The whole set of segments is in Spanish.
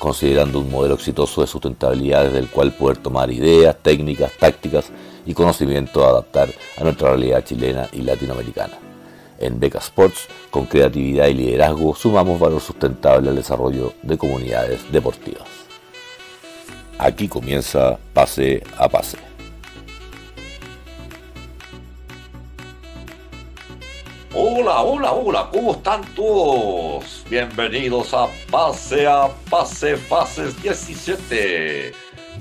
considerando un modelo exitoso de sustentabilidad desde el cual poder tomar ideas, técnicas, tácticas y conocimiento a adaptar a nuestra realidad chilena y latinoamericana. En Beca Sports, con creatividad y liderazgo, sumamos valor sustentable al desarrollo de comunidades deportivas. Aquí comienza Pase a Pase. Hola, hola, hola, ¿cómo están todos? Bienvenidos a Pase a Pase Fases 17.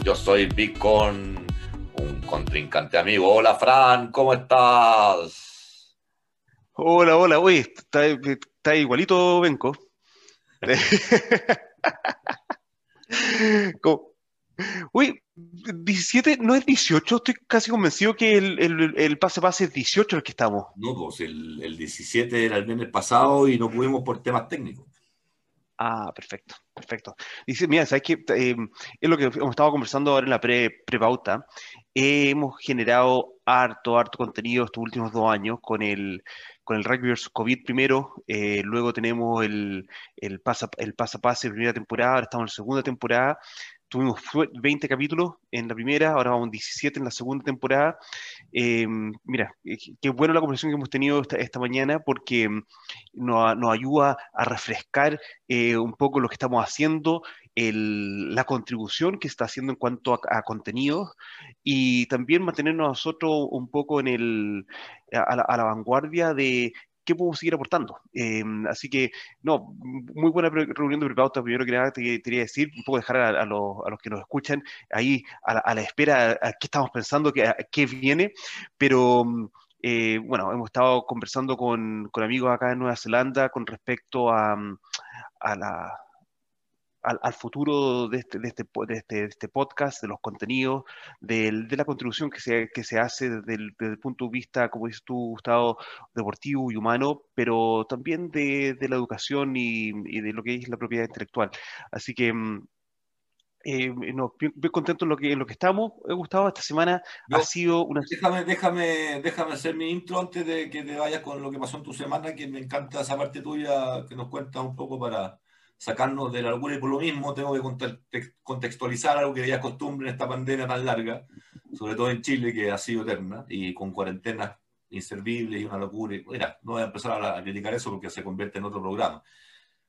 Yo soy Bicon, un contrincante amigo. Hola, Fran, ¿cómo estás? Hola, hola, uy, está, está igualito, Benco. Uy, 17, no es 18, estoy casi convencido que el, pase pase es 18 el que estamos. No, pues el, el 17 era el viernes pasado y no pudimos por temas técnicos. Ah, perfecto, perfecto. Dice, mira, sabes que eh, es lo que hemos estado conversando ahora en la pre, pauta hemos generado harto, harto contenido estos últimos dos años con el, con el rugby vs COVID primero, eh, luego tenemos el, el, pasa, el pasa pase primera temporada, ahora estamos en la segunda temporada, tuvimos 20 capítulos en la primera, ahora vamos 17 en la segunda temporada. Eh, mira, qué buena la conversación que hemos tenido esta, mañana porque mm, nos, ayuda a refrescar eh, un poco lo que estamos haciendo, la contribución que está haciendo en cuanto a, a contenidos y también mantenernos nosotros un poco en el, a la vanguardia de qué podemos seguir aportando. Em, así que, no, muy buena reunión de prepauta. Primero que nada, te, quería decir, un poco dejar a, los, que nos escuchan ahí a la, espera, a qué estamos pensando, qué, qué viene, pero... Eh, bueno, hemos estado conversando con, amigos acá en Nueva Zelanda con respecto a la, al, futuro de este, de, este, de, este, de este podcast, de los contenidos, de la contribución que se, que se hace desde el, punto de vista, como dices tú, Gustavo, deportivo y humano, pero también de, la educación y, de lo que es la propiedad intelectual. Así que... Mm, eh, no, bien, contento en lo que, en lo que estamos. He gustado esta semana. ha sido una. Déjame, déjame, déjame hacer mi intro antes de que te vayas con lo que pasó en tu semana, que me encanta esa parte tuya que nos cuenta un poco para, sacarnos de la locura y por lo mismo tengo que contextualizar algo que ya es costumbre en esta pandemia tan larga, sobre todo en Chile que ha sido eterna y con cuarentenas inservibles y una locura. Mira, no voy a empezar a, criticar eso porque se convierte en otro programa.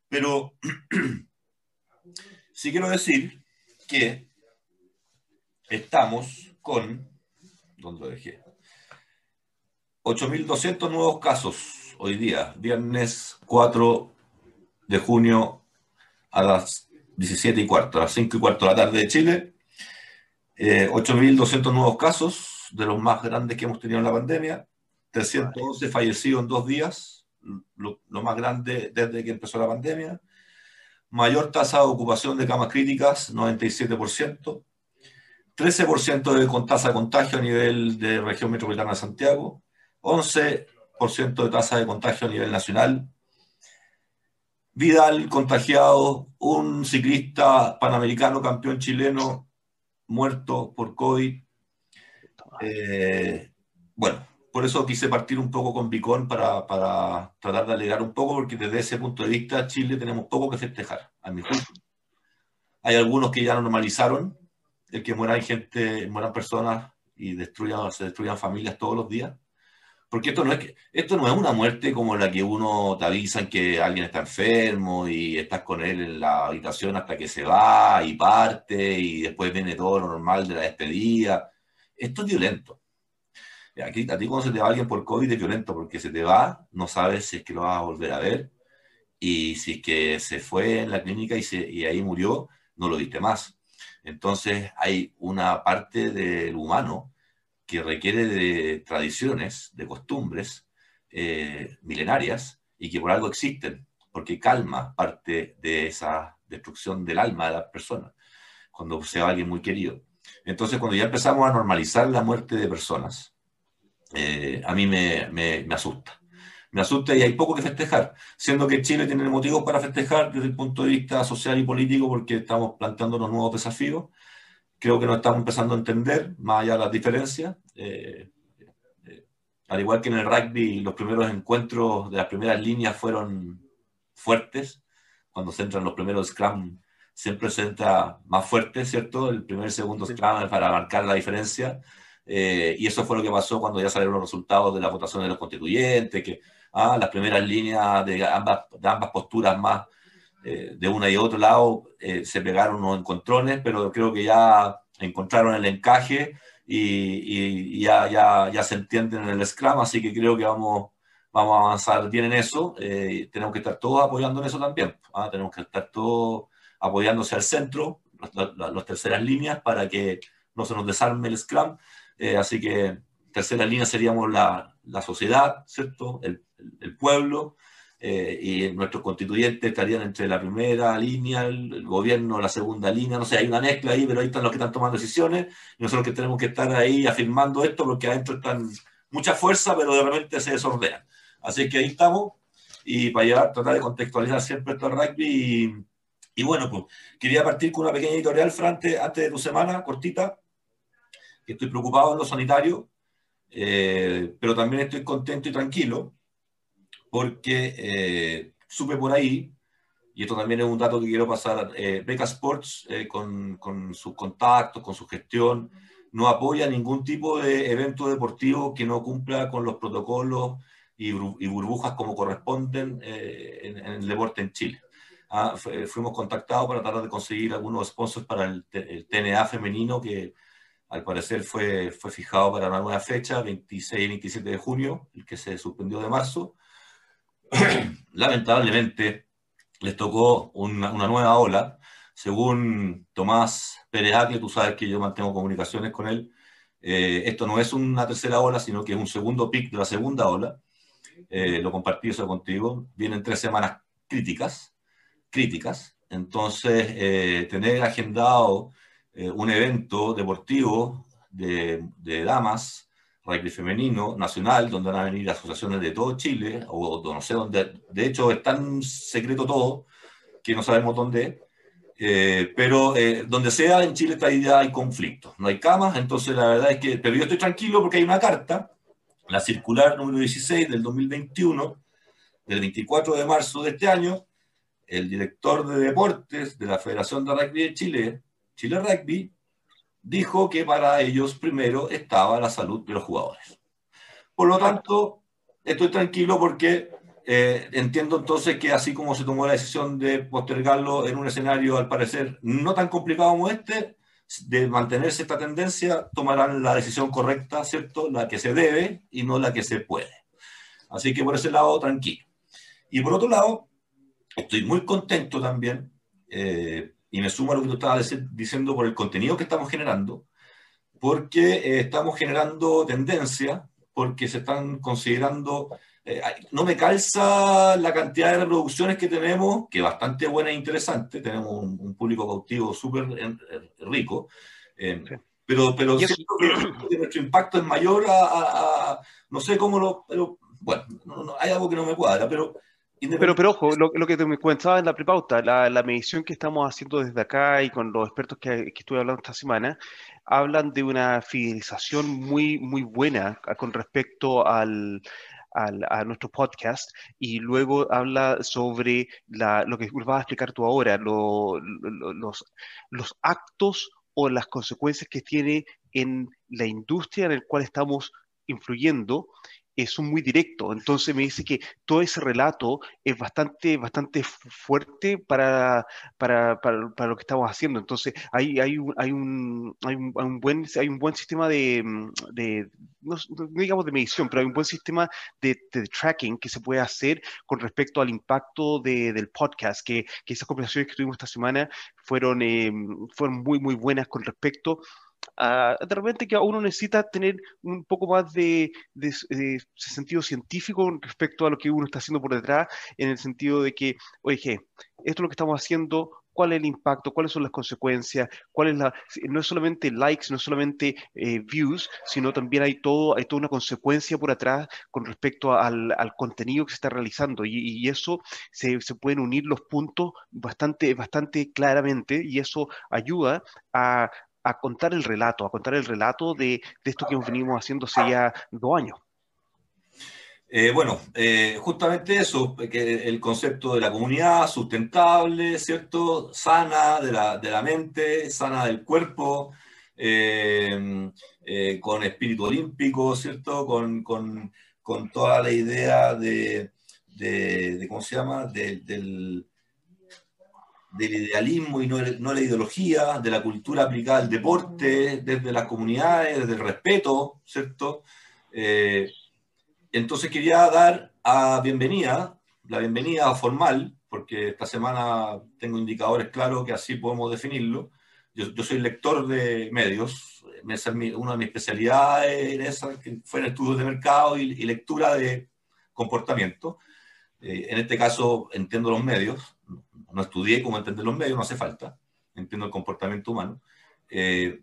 Pero sí quiero decir que estamos con, ¿dónde lo dejé? 8.200 nuevos casos hoy día, viernes 4 de junio a las 17 y cuarto, a las 5 y cuarto de la tarde de Chile. 8.200 eh, nuevos casos, de los más grandes que hemos tenido en la pandemia. 311 fallecidos en dos días, lo, más grande desde que empezó la pandemia. Mayor tasa de ocupación de camas críticas, 97%. 13% de con tasa de contagio a nivel de región metropolitana de Santiago. 11% de tasa de contagio a nivel nacional, Vidal contagiado, un ciclista panamericano, campeón chileno, muerto por COVID. Eh, bueno, por eso quise partir un poco con Bicón para, tratar de alegrar un poco, porque desde ese punto de vista Chile tenemos poco que festejar, a mi juicio. Hay algunos que ya no normalizaron el que mueran gente, mueran personas y destruyan, se destruyan familias todos los días. Porque esto no, es esto no es una muerte como la que uno te avisan que alguien está enfermo y estás con él en la habitación hasta que se va y parte y después viene todo lo normal de la despedida. Esto es violento. Aquí, a ti cuando se te va alguien por COVID es violento porque se te va, no sabes si es que lo vas a volver a ver y si es que se fue en la clínica y, se, y ahí murió, no lo viste más. Entonces hay una parte del humano que requiere de tradiciones, de costumbres eh, milenarias y que por algo existen, porque calma parte de esa destrucción del alma de las personas. cuando se va alguien muy querido. Entonces, cuando ya empezamos a normalizar la muerte de personas, eh, a mí me, me, me, asusta. Me asusta y hay poco que festejar, siendo que Chile tiene motivos para festejar desde el punto de vista social y político porque estamos planteando unos nuevos desafíos. Creo que nos estamos empezando a entender, más allá de las diferencias. Eh, eh, al igual que en el rugby, los primeros encuentros de las primeras líneas fueron fuertes. Cuando se entran los primeros scrum, siempre se entra más fuerte, ¿cierto? El primer y segundo scrum para marcar la diferencia. Eh, y eso fue lo que pasó cuando ya salieron los resultados de la votación de los constituyentes, que ah, las primeras líneas de ambas, de ambas posturas más eh, de una y otro lado eh, se pegaron unos encontrones, pero creo que ya encontraron el encaje y, ya, ya, ya, se entienden en el Scrum, así que creo que vamos, vamos a avanzar bien en eso. tenemos que estar todos apoyando en eso también. ¿ah? Tenemos que estar todos apoyándose al centro, las terceras líneas, para que no se nos desarme el Scrum eh, así que tercera línea seríamos la, la sociedad, ¿cierto? El, pueblo, eh, y nuestros constituyentes estarían entre la primera línea, el, gobierno, la segunda línea, no sé, hay una mezcla ahí, pero ahí están los que están tomando decisiones, y nosotros que tenemos que estar ahí afirmando esto, porque adentro están mucha fuerza, pero de repente se desordenan. Así que ahí estamos, y para llevar, tratar de contextualizar siempre esto al rugby, y, y bueno, pues quería partir con una pequeña editorial, Frante, antes de tu semana, cortita, estoy preocupado en lo sanitario, eh, pero también estoy contento y tranquilo porque eh, supe por ahí, y esto también es un dato que quiero pasar, eh, Beca Sports con, con sus contactos, con su gestión, no apoya ningún tipo de evento deportivo que no cumpla con los protocolos y, burbujas como corresponden en, el deporte en Chile. Ah, fuimos contactados para tratar de conseguir algunos sponsors para el, el TNA femenino que al parecer fue, fue fijado para una nueva fecha, 26 y 27 de junio, el que se suspendió de marzo. Lamentablemente les tocó una, nueva ola. Según Tomás Pérez Acle, tú sabes que yo mantengo comunicaciones con él, eh, esto no es una tercera ola, sino que es un segundo pic de la segunda ola. Eh, lo compartí eso contigo. Vienen tres semanas críticas, críticas. Entonces, eh, tener agendado un evento deportivo de, de, damas, rugby femenino, nacional, donde van a venir asociaciones de todo Chile, o, no sé dónde, de hecho es tan secreto todo que no sabemos dónde, eh, pero eh, donde sea en Chile está ya hay conflictos, no hay camas, entonces la verdad es que, pero yo estoy tranquilo porque hay una carta, la circular número 16 del 2021, del 24 de marzo de este año, el director de deportes de la Federación de Rugby de Chile, Chile Rugby dijo que para ellos primero estaba la salud de los jugadores. Por lo tanto, estoy tranquilo porque eh, entiendo entonces que así como se tomó la decisión de postergarlo en un escenario al parecer no tan complicado como este, de mantenerse esta tendencia, tomarán la decisión correcta, ¿cierto? La que se debe y no la que se puede. Así que por ese lado, tranquilo. Y por otro lado, estoy muy contento también eh, y me sumo a lo que tú estabas diciendo por el contenido que estamos generando, porque eh, estamos generando tendencia, porque se están considerando, eh, no me calza la cantidad de reproducciones que tenemos, que es bastante buena e interesante, tenemos un, público cautivo súper eh, rico, pero, pero siento que, nuestro impacto es mayor a, no sé cómo lo, pero bueno, hay algo que no me cuadra, pero pero, pero ojo, lo, lo que te me comentaba en la prepauta, la, la, medición que estamos haciendo desde acá y con los expertos que, que estuve hablando esta semana, hablan de una fidelización muy, muy buena con respecto al, al, a nuestro podcast y luego habla sobre la, lo que vas a explicar tú ahora, lo, lo, los, los actos o las consecuencias que tiene en la industria en la cual estamos influyendo es muy directo. Entonces me dice que todo ese relato es bastante, bastante fuerte para, para, para, para lo que estamos haciendo. Entonces hay, hay, un, hay, un, hay, un, buen, hay un buen sistema de, de no, digamos de medición, pero hay un buen sistema de, de, tracking que se puede hacer con respecto al impacto de, del podcast, que, que, esas conversaciones que tuvimos esta semana fueron, eh, fueron muy, muy buenas con respecto de repente que uno necesita tener un poco más de, sentido científico respecto a lo que uno está haciendo por detrás, en el sentido de que, oye, esto es lo que estamos haciendo cuál es el impacto, cuáles son las consecuencias, cuál es la, no es solamente likes, no es solamente eh, views, sino también hay todo, hay toda una consecuencia por atrás con respecto al, contenido que se está realizando y, eso se, se, pueden unir los puntos bastante, bastante claramente y eso ayuda a, a contar el relato, a contar el relato de, de esto que venimos haciendo hace ya dos años. Eh, bueno, eh, justamente eso, que el concepto de la comunidad sustentable, ¿cierto? Sana de la, de la mente, sana del cuerpo, eh, con espíritu olímpico, ¿cierto? Con, con, con toda la idea de, de, ¿cómo se llama? del, del idealismo y no, no, la ideología, de la cultura aplicada al deporte, desde las comunidades, desde el respeto, ¿cierto? entonces quería dar a bienvenida, la bienvenida formal, porque esta semana tengo indicadores claros que así podemos definirlo. Yo, soy lector de medios, esa es una de mis especialidades en esa, que fue en estudios de mercado y, lectura de comportamiento. Eh, en este caso entiendo los medios, no estudié cómo entender los medios, no hace falta, entiendo el comportamiento humano. Eh,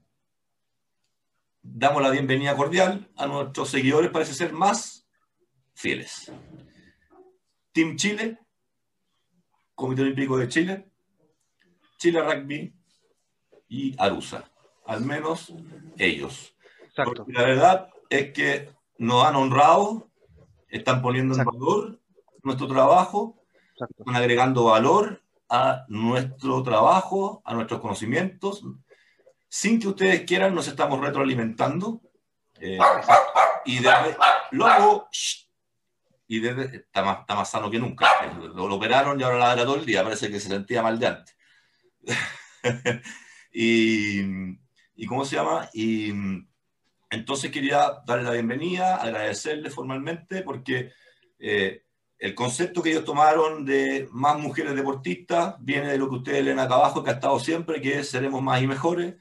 damos la bienvenida cordial a nuestros seguidores, parece ser más fieles. Team Chile, Comité Olímpico de Chile, Chile Rugby y Arusa. Al menos ellos. Porque la verdad es que nos han honrado, están poniendo en valor nuestro trabajo, están agregando valor a nuestro trabajo, a nuestros conocimientos. Sin que ustedes quieran, nos estamos retroalimentando. Eh, y luego, y está, más, está más sano que nunca. Lo, operaron y ahora la todo el día, parece que se sentía mal de antes. y, y, ¿cómo se llama? Y entonces quería darle la bienvenida, agradecerle formalmente, porque eh, el concepto que ellos tomaron de más mujeres deportistas viene de lo que ustedes leen acá abajo, que ha estado siempre, que es seremos más y mejores.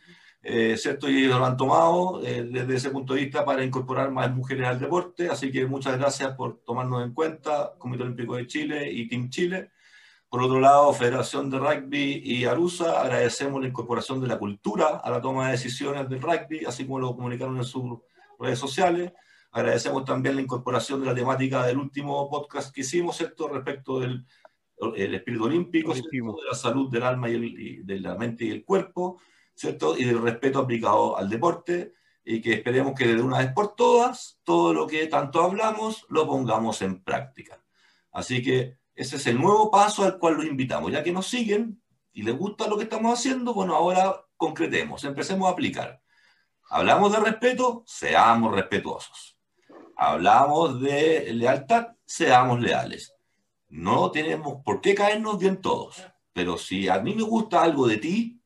Eh, ¿cierto? Y ellos lo han tomado eh, desde ese punto de vista para incorporar más mujeres al deporte, así que muchas gracias por tomarnos en cuenta, Comité Olímpico de Chile y Team Chile. Por otro lado, Federación de Rugby y Arusa, agradecemos la incorporación de la cultura a la toma de decisiones del rugby, así como lo comunicaron en sus redes sociales. Agradecemos también la incorporación de la temática del último podcast que hicimos, ¿cierto? Respecto del el espíritu olímpico, de la salud del alma y de la mente y el cuerpo ¿cierto? Y del respeto aplicado al deporte y que esperemos que de una vez por todas, todo lo que tanto hablamos, lo pongamos en práctica. Así que ese es el nuevo paso al cual los invitamos. Ya que nos siguen y les gusta lo que estamos haciendo, bueno, ahora concretemos, empecemos a aplicar. Hablamos de respeto, seamos respetuosos. Hablamos de lealtad, seamos leales. No tenemos por qué caernos bien todos, pero si a mí me gusta algo de ti,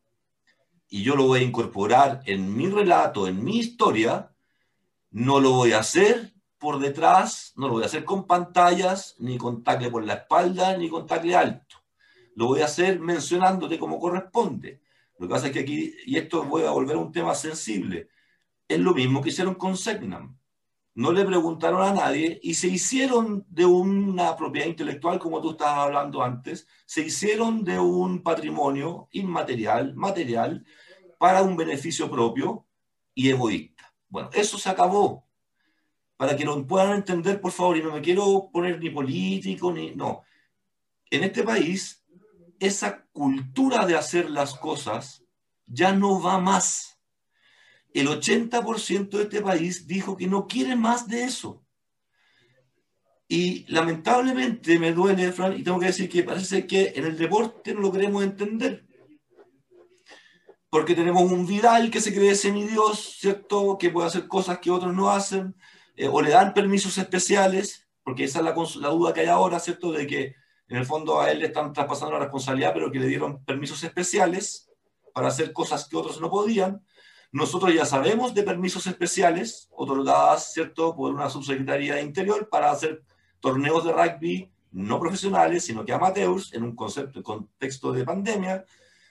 y yo lo voy a incorporar en mi relato, en mi historia, no lo voy a hacer por detrás, no lo voy a hacer con pantallas, ni con tacle por la espalda, ni con tacle alto. Lo voy a hacer mencionándote como corresponde. Lo que pasa es que aquí, y esto voy a volver a un tema sensible, es lo mismo que hicieron con Segnam. No le preguntaron a nadie y se hicieron de una propiedad intelectual, como tú estabas hablando antes, se hicieron de un patrimonio inmaterial, material, para un beneficio propio y egoísta. Bueno, eso se acabó. Para que lo puedan entender, por favor, y no me quiero poner ni político, ni... No. En este país, esa cultura de hacer las cosas ya no va más. El 80% de este país dijo que no quiere más de eso. Y lamentablemente me duele, Fran, y tengo que decir que parece que en el deporte no lo queremos entender porque tenemos un Vidal que se cree semidios, ¿cierto? Que puede hacer cosas que otros no hacen, eh, o le dan permisos especiales, porque esa es la, la, duda que hay ahora, ¿cierto? De que en el fondo a él le están traspasando la responsabilidad, pero que le dieron permisos especiales para hacer cosas que otros no podían. Nosotros ya sabemos de permisos especiales otorgadas, ¿cierto?, por una subsecretaría de Interior para hacer torneos de rugby no profesionales, sino que amateurs, en un concepto, contexto de pandemia,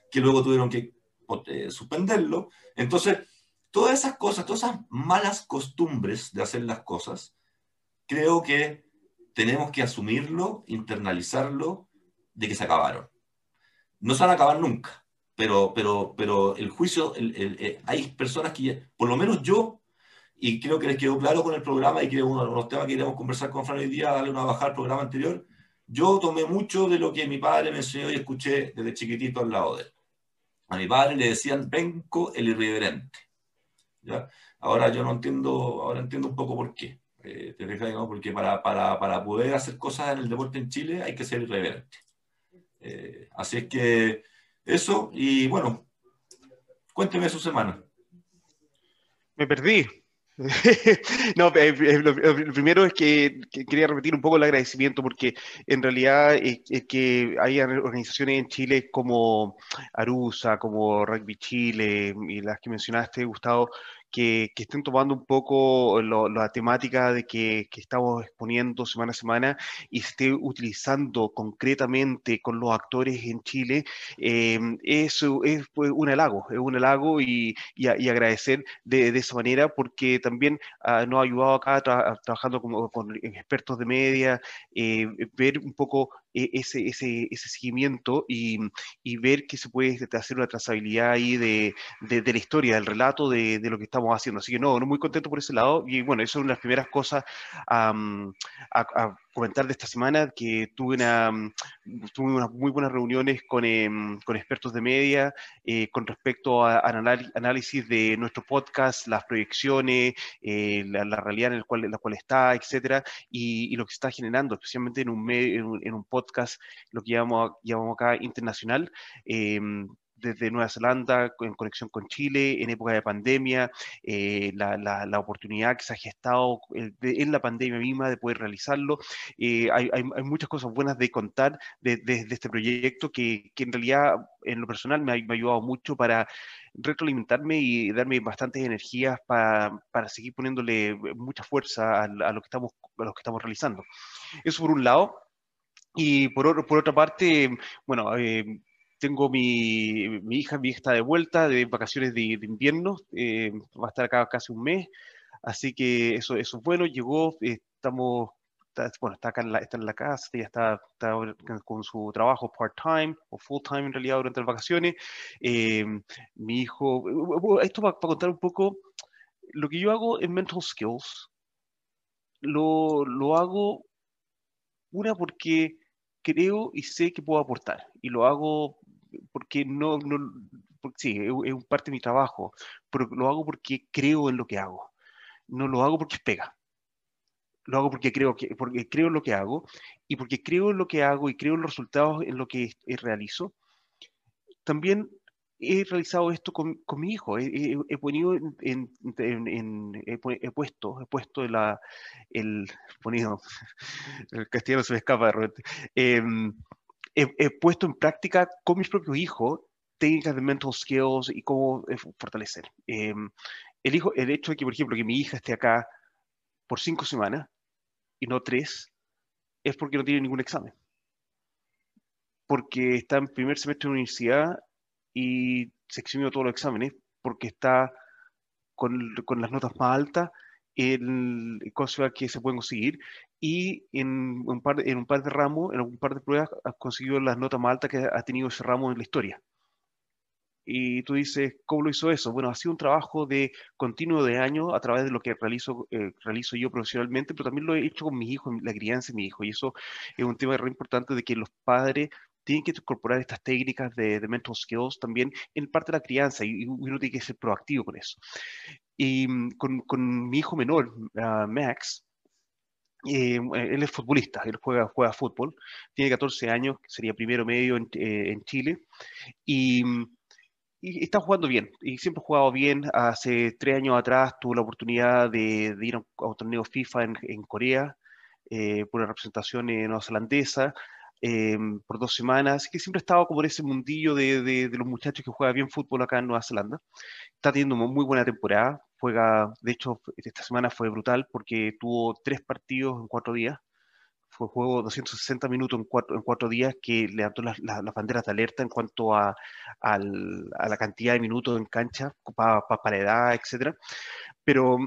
que luego tuvieron que suspenderlo. Entonces, todas esas cosas, todas esas malas costumbres de hacer las cosas, creo que tenemos que asumirlo, internalizarlo, de que se acabaron. no se van a acabar nunca, pero, pero, pero el juicio, eh, hay personas que, por lo menos yo, y creo que les quedó claro con el programa y que uno de los temas que queremos conversar con Fran hoy día, darle una bajada al programa anterior, yo tomé mucho de lo que mi padre me enseñó y escuché desde chiquitito al lado de él. A mi padre le decían Benco el irreverente. ¿ya? Ahora yo no entiendo, ahora entiendo un poco por qué. Eh, te Porque para, para, para, poder hacer cosas en el deporte en Chile hay que ser irreverente. Eh, así es que eso, y bueno, cuénteme su semana. Me perdí. no, eh, lo, primero es que, quería repetir un poco el agradecimiento porque en realidad es, que hay organizaciones en Chile como Arusa, como Rugby Chile y las que mencionaste, Gustavo, que, estén tomando un poco la temática de que, estamos exponiendo semana a semana y esté utilizando concretamente con los actores en Chile, eh, eso es pues, un halago, es un halago y, agradecer de, esa manera porque también ah, nos ha ayudado acá trabajando con expertos de media, eh, ver un poco e, ese, ese, ese seguimiento y, y, ver que se puede hacer una trazabilidad ahí de, de, la historia, del relato de, de, lo que estamos haciendo. Así que no, no muy contento por ese lado y bueno, eso es una de las primeras cosas a, a comentar de esta semana que tuve, una, tuve unas muy buenas reuniones con, em, con expertos de media eh, con respecto a, análisis de nuestro podcast, las proyecciones, eh, la, realidad en, el cual, en la cual está, etcétera, y, y, lo que está generando, especialmente en un, medio, en un, podcast, lo que llamamos, llamamos acá internacional. Desde Nueva Zelanda en conexión con Chile en época de pandemia, eh, la, la, oportunidad que se ha gestado en la pandemia misma de poder realizarlo. Eh, hay, hay, muchas cosas buenas de contar de, este proyecto que, que, en realidad en lo personal me ha, me ha, ayudado mucho para retroalimentarme y darme bastantes energías para, para seguir poniéndole mucha fuerza a, lo que estamos, a lo que estamos realizando. Eso por un lado. Y por, por otra parte, bueno, eh, tengo mi, mi, hija, mi hija está de vuelta de vacaciones de, invierno, eh, va a estar acá casi un mes, así que eso, eso es bueno, llegó, estamos, bueno, está acá en la, está en la casa, ya está, está con su trabajo part-time o full-time en realidad durante las vacaciones. Eh, mi hijo, esto para, para contar un poco, lo que yo hago en Mental Skills, lo, lo hago, una porque creo y sé que puedo aportar y lo hago porque no, no sí, es, parte de mi trabajo, pero lo hago porque creo en lo que hago. No lo hago porque pega. Lo hago porque creo, que, porque creo en lo que hago y porque creo en lo que hago y creo en los resultados en lo que realizo. También he realizado esto con, con mi hijo. He, he, he en, en, he, puesto, he puesto la, el, ponido, el castellano se me escapa de repente. Em, he, puesto en práctica con mis propios hijos técnicas de mental skills y cómo eh, fortalecer. Em, el, hijo, el hecho de que, por ejemplo, que mi hija esté acá por cinco semanas y no tres, es porque no tiene ningún examen. Porque está en primer semestre de universidad y se eximió todos los exámenes, porque está con, las notas más altas en cosas que se pueden conseguir y en un, par, en un par de ramos, en un par de pruebas, ha conseguido las notas más altas que ha tenido ese ramo en la historia. Y tú dices, ¿cómo lo hizo eso? Bueno, ha sido un trabajo de continuo de año a través de lo que realizo, eh, realizo yo profesionalmente, pero también lo he hecho con mis hijos, la crianza de mi hijo. Y eso es un tema re importante de que los padres tienen que incorporar estas técnicas de, de mental skills también en parte de la crianza y, uno tiene que ser proactivo con eso. Y mm, con, con mi hijo menor, uh, Max, eh, él es futbolista, él juega, juega fútbol, tiene 14 años, sería primero medio en, eh, Chile, y, y, está jugando bien, y siempre ha jugado bien. Hace tres años atrás tuvo la oportunidad de, ir a un, torneo FIFA en, Corea, eh, por la representación neozelandesa, por dos semanas, que siempre ha estado como en ese mundillo de, de, de, los muchachos que juegan bien fútbol acá en Nueva Zelanda. Está teniendo muy buena temporada, juega, de hecho, esta semana fue brutal porque tuvo tres partidos en cuatro días. Fue juego 260 minutos en cuatro, en cuatro días que levantó las, las, banderas de alerta en cuanto a, a, la cantidad de minutos en cancha, para, para la edad, etc. Pero,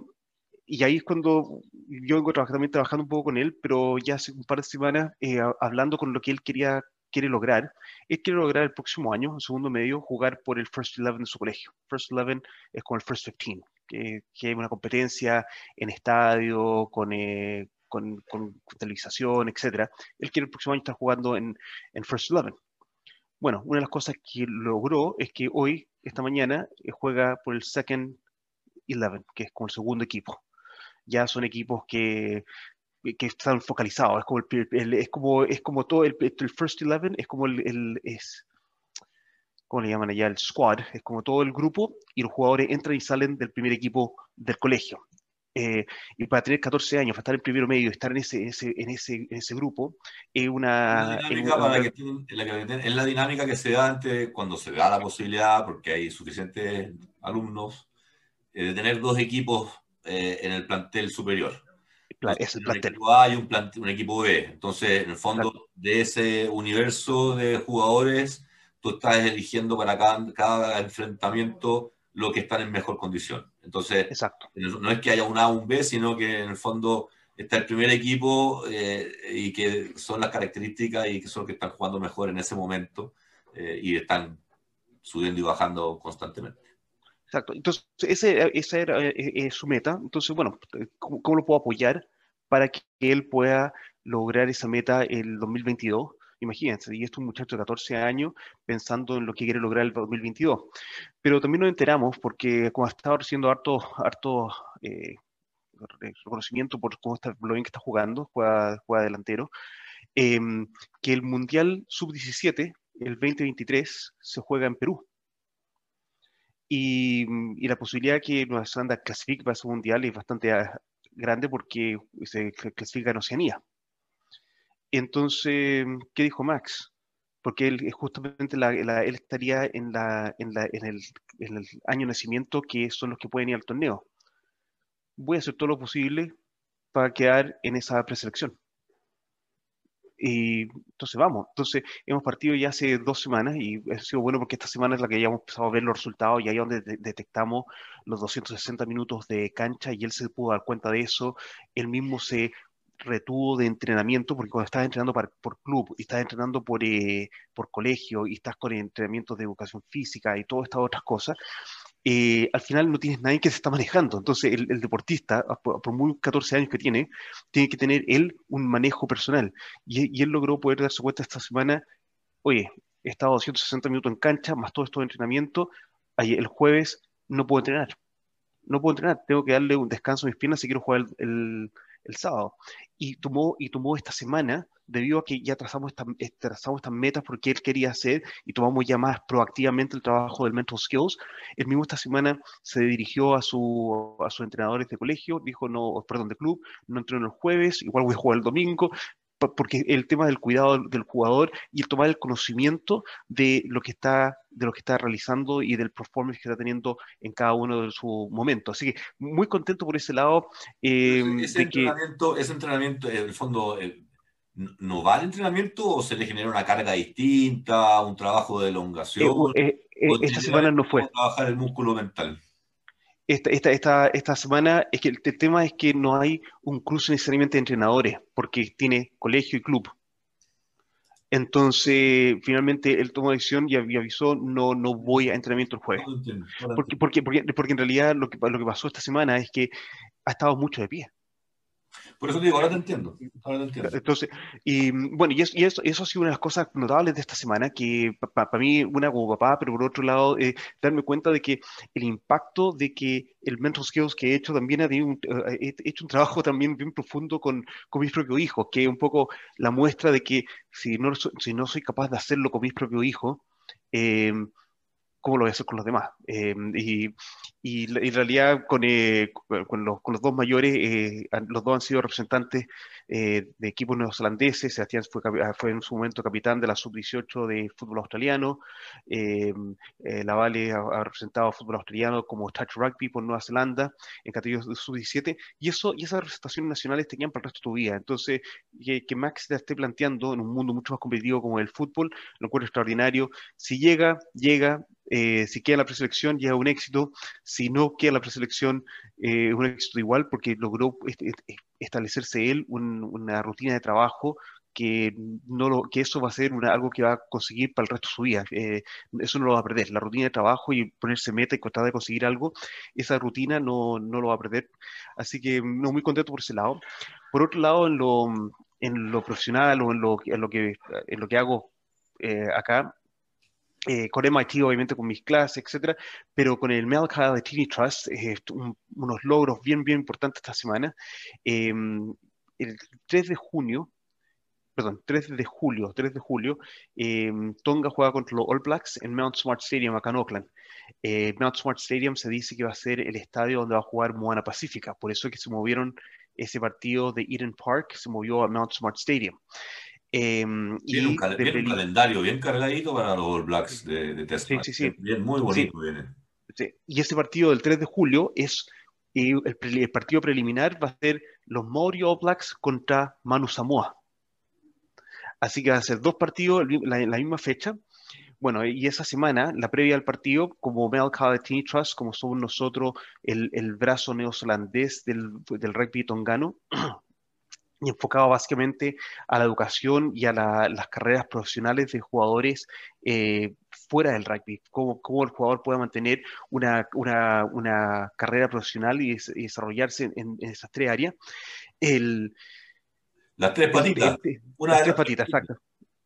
y ahí es cuando yo vengo también trabajando un poco con él, pero ya hace un par de semanas eh, hablando con lo que él quería quiere lograr, él quiere lograr el próximo año, en segundo medio, jugar por el First Eleven de su colegio. First Eleven es como el First 15, que, que hay una competencia en estadio, con, eh, con, con, televisación, etc. Él quiere el próximo año estar jugando en, en First Eleven. Bueno, una de las cosas que logró es que hoy, esta mañana, eh, juega por el Second Eleven, que es como el segundo equipo. Ya son equipos que que están focalizados, es como, el, es como, es como todo el, el, First Eleven, es como el, el, es, ¿cómo le llaman allá? El squad, es como todo el grupo y los jugadores entran y salen del primer equipo del colegio. Eh, y para tener 14 años, para estar en primero medio, estar en ese, ese, en ese, en ese grupo, es una... Es la, dinámica que se da antes, cuando se da la posibilidad, porque hay suficientes alumnos, eh, de tener dos equipos eh, en el plantel superior es el plantel. Un equipo A y un, un equipo B. Entonces, en el fondo, de ese universo de jugadores, tú estás eligiendo para cada, cada, enfrentamiento lo que están en mejor condición. Entonces, Exacto. no es que haya un A o un B, sino que en el fondo está el primer equipo eh, y que son las características y que son los que están jugando mejor en ese momento eh, y están subiendo y bajando constantemente. Exacto. Entonces, ese, esa era eh, su meta. Entonces, bueno, ¿cómo, ¿cómo, lo puedo apoyar? para que él pueda lograr esa meta el 2022. Imagínense, y esto es un muchacho de 14 años pensando en lo que quiere lograr el 2022. Pero también nos enteramos, porque como ha estado recibiendo harto, harto eh, reconocimiento por cómo está, lo bien que está jugando, juega, juega delantero, eh, que el Mundial Sub-17, el 2023, se juega en Perú. Y, y, la posibilidad de que Nueva Zelanda clasifique para ese mundial es bastante grande porque se clasifica en Oceanía. Entonces, ¿qué dijo Max? Porque él justamente la, él estaría en, la, en, la, en, el, en, el, año de nacimiento que son los que pueden ir al torneo. Voy a hacer todo lo posible para quedar en esa preselección. Y entonces vamos. Entonces hemos partido ya hace dos semanas y ha sido bueno porque esta semana es la que ya hemos empezado a ver los resultados y ahí es donde de detectamos los 260 minutos de cancha y él se pudo dar cuenta de eso. Él mismo se retuvo de entrenamiento, porque cuando estás entrenando por club y estás entrenando por, eh, por colegio y estás con entrenamientos de educación física y todas estas otras cosas, eh, al final no tienes nadie que se está manejando. Entonces, el, deportista, por, muy 14 años que tiene, tiene que tener él un manejo personal. Y, él logró poder darse cuenta esta semana, oye, he estado 260 minutos en cancha, más todo esto de entrenamiento, el jueves no puedo entrenar. No puedo entrenar, tengo que darle un descanso a mis piernas si quiero jugar el, el sábado. Y tomó, y tomó esta semana debido a que ya trazamos, esta, eh, trazamos estas metas porque él quería hacer y tomamos ya más proactivamente el trabajo del Mental Skills. Él mismo esta semana se dirigió a, su, a sus entrenadores de colegio, dijo, no, perdón, de club, no entreno el jueves, igual voy a jugar el domingo, porque el tema del cuidado del jugador y el tomar el conocimiento de lo que está de lo que está realizando y del performance que está teniendo en cada uno de sus momentos. Así que muy contento por ese lado. Eh, ese, de entrenamiento, que... ese entrenamiento, en el fondo, eh, ¿no va al entrenamiento o se le genera una carga distinta, un trabajo de elongación? Eh, eh, esta semana no fue. Trabajar el músculo mental. Esta, esta, esta, esta, semana es que el, el, tema es que no hay un cruce necesariamente de entrenadores, porque tiene colegio y club. Entonces, finalmente él tomó decisión y avisó, no, no voy a entrenamiento el jueves. No entiendo, no porque, porque, porque, porque, en realidad lo que, lo que pasó esta semana es que ha estado mucho de pie. Por eso digo, ahora te entiendo. Ahora te entiendo. Entonces, y bueno, y eso, y eso, eso, ha sido una de las cosas notables de esta semana, que para pa mí, una como papá, pero por otro lado, eh, darme cuenta de que el impacto de que el mental skills que he hecho también ha un, uh, he hecho un trabajo también bien profundo con, con mis propios hijos, que es un poco la muestra de que si no, si no soy capaz de hacerlo con mis propios hijos, eh, cómo lo voy a hacer con los demás. Eh, y, y, en realidad con, eh, con, los, con, los, dos mayores, eh, los dos han sido representantes eh, de equipos neozelandeses. Sebastián fue, fue, en su momento capitán de la sub-18 de fútbol australiano. Eh, la Vale ha, ha, representado fútbol australiano como touch rugby por Nueva Zelanda en categorías de sub-17. Y, eso, y esas representaciones nacionales tenían para el resto de tu vida. Entonces, que, que Max te esté planteando en un mundo mucho más competitivo como el fútbol, lo encuentro extraordinario. Si llega, llega, eh, si queda la preselección ya un éxito, si no queda la preselección eh, un éxito igual porque logró est est establecerse él un, una rutina de trabajo que, no lo, que eso va a ser algo que va a conseguir para el resto de su vida. Eh, eso no lo va a perder. La rutina de trabajo y ponerse meta y tratar de conseguir algo, esa rutina no, no lo va a perder. Así que no muy contento por ese lado. Por otro lado, en lo, en lo profesional o en lo, en lo, que, en lo que hago eh, acá, eh, con MIT, obviamente con mis clases, etcétera, pero con el Malachi Tiny Trust, eh, unos logros bien, bien importantes esta semana. Em, el 3 de junio, perdón, 3 de julio, 3 de julio, em, Tonga juega contra los All Blacks en Mount Smart Stadium acá en Oakland. Eh, Mount Smart Stadium se dice que va a ser el estadio donde va a jugar Moana Pacífica, por eso es que se movieron ese partido de Eden Park, se movió a Mount Smart Stadium. Eh, y un, calendario bien cargadito para los All Blacks de, de Test sí, sí, sí. Bien, muy bonito viene. Y ese partido del 3 de julio es el, el, partido preliminar va a ser los Maori All Blacks contra Manu Samoa. Así que va a ser dos partidos la, la misma fecha. Bueno, y esa semana, la previa al partido, como Mel Team Trust, como somos nosotros el, el brazo neozelandés del, del rugby tongano, y enfocado básicamente a la educación y a las carreras profesionales de jugadores eh, fuera del rugby, cómo, cómo, el jugador pueda mantener una, una, una carrera profesional y, desarrollarse en, esas tres áreas. El, las tres patitas. Este, las tres patitas, exacto.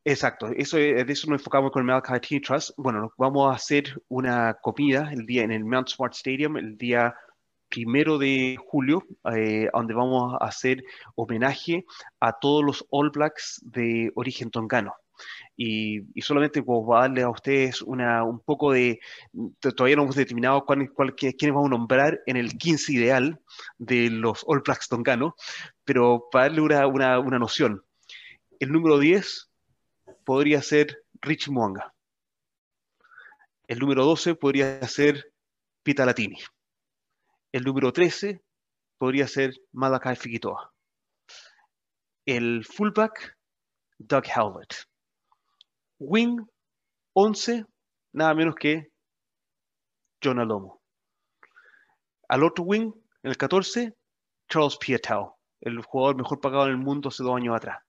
Exacto, eso, de eso nos enfocamos con el Malachi Trust. Bueno, vamos a hacer una comida el día en el Mount Smart Stadium el día primero de julio, eh, donde vamos a hacer homenaje a todos los All Blacks de origen tongano. Y, solamente pues, a darle a ustedes una, un poco de, todavía no hemos determinado cuál, cuál, quiénes vamos a nombrar en el 15 ideal de los All Blacks tonganos, pero para darle una, una, una noción, el número 10 podría ser Rich Mwanga. El número 12 podría ser Pita Latini. El número 13 podría ser Malakai Figuitoa. El fullback, Doug Halbert. Wing 11, nada menos que John Alomo. Al otro wing, el 14, Charles Pietau, el jugador mejor pagado en el mundo hace dos años atrás.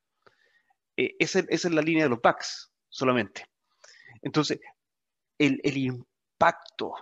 E, esa, es la línea de los backs solamente. Entonces, el impacto,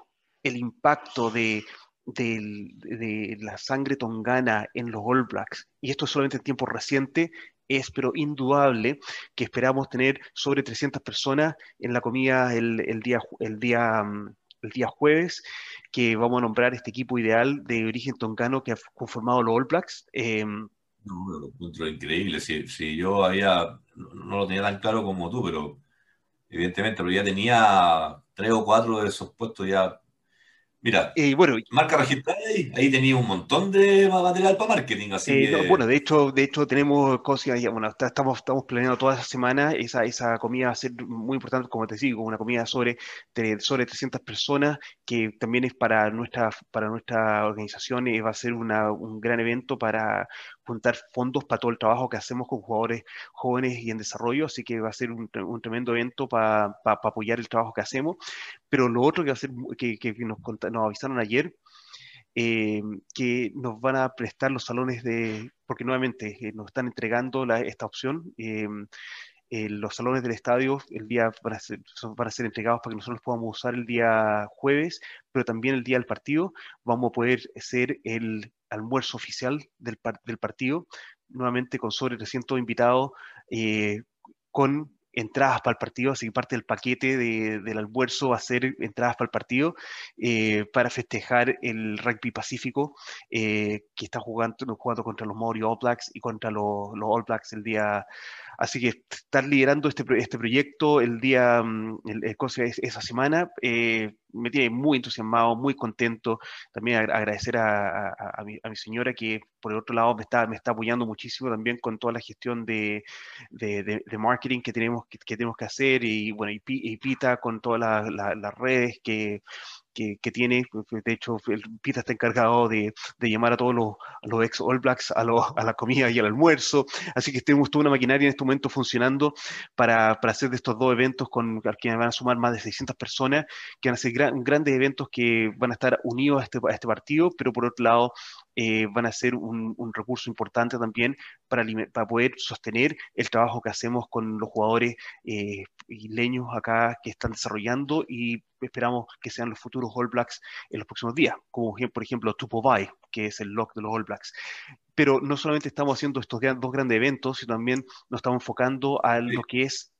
el impacto de, de, la sangre tongana en los All Blacks, y esto solamente en tiempo reciente, es pero indudable que esperamos tener sobre 300 personas en la comida el, día, el, día, mm, el día jueves, que vamos a nombrar este equipo ideal de origen tongano que ha conformado los All Blacks. Em, no, lo encuentro increíble. Si, si yo había, no, lo tenía tan claro como tú, pero evidentemente, pero ya tenía tres o cuatro de esos puestos ya Mira, eh, bueno, marca registrada ahí, ahí tenía un montón de material para marketing. Así eh, bueno, de hecho, de hecho tenemos cosas, bueno, estamos, estamos planeando toda esa semana, esa, esa comida va a ser muy importante, como te digo, una comida sobre, sobre 300 personas, que también es para nuestra, para nuestra organización, y va a ser una, un gran evento para juntar fondos para todo el trabajo que hacemos con jugadores jóvenes y en desarrollo, así que va a ser un, tremendo evento para apoyar el trabajo que hacemos. Pero lo otro que va a ser, que, que nos, nos avisaron ayer, eh, que nos van a prestar los salones de, porque nuevamente eh, nos están entregando la, esta opción. Eh, los salones del estadio el día para ser, van a ser entregados para que nosotros los podamos usar el día jueves, pero también el día del partido vamos a poder ser el almuerzo oficial del, del partido, nuevamente con sobre 300 invitados, con entradas para el partido, así que parte del paquete del almuerzo va a ser entradas para el partido eh, para festejar el rugby pacífico eh, que está jugando, jugando contra los Maori All Blacks y contra los, los All Blacks el día Así que estar liderando este, este proyecto el día, mm, el, el, esa semana, eh, me tiene muy entusiasmado, muy contento. También agradecer a, a, mi, a, mi, señora que por el otro lado me está, me está apoyando muchísimo también con toda la gestión de, de, de, marketing que tenemos que, que, tenemos que hacer y bueno, y, Pita con todas las redes que, que, tiene. De hecho, el Pita está encargado de, de llamar a todos los, los, ex All Blacks a, a, la comida y al almuerzo. Así que tenemos toda una maquinaria en este momento funcionando para, para hacer de estos dos eventos con quienes van a sumar más de 600 personas, que van a ser grandes eventos que van a estar unidos a este, a este partido, pero por otro lado eh, van a ser un, recurso importante también para, para, poder sostener el trabajo que hacemos con los jugadores eh, isleños acá que están desarrollando y esperamos que sean los futuros All Blacks en los próximos días, como por ejemplo Tupovai, que es el lock de los All Blacks. Pero no solamente estamos haciendo estos dos grandes eventos, sino también nos estamos enfocando a lo que es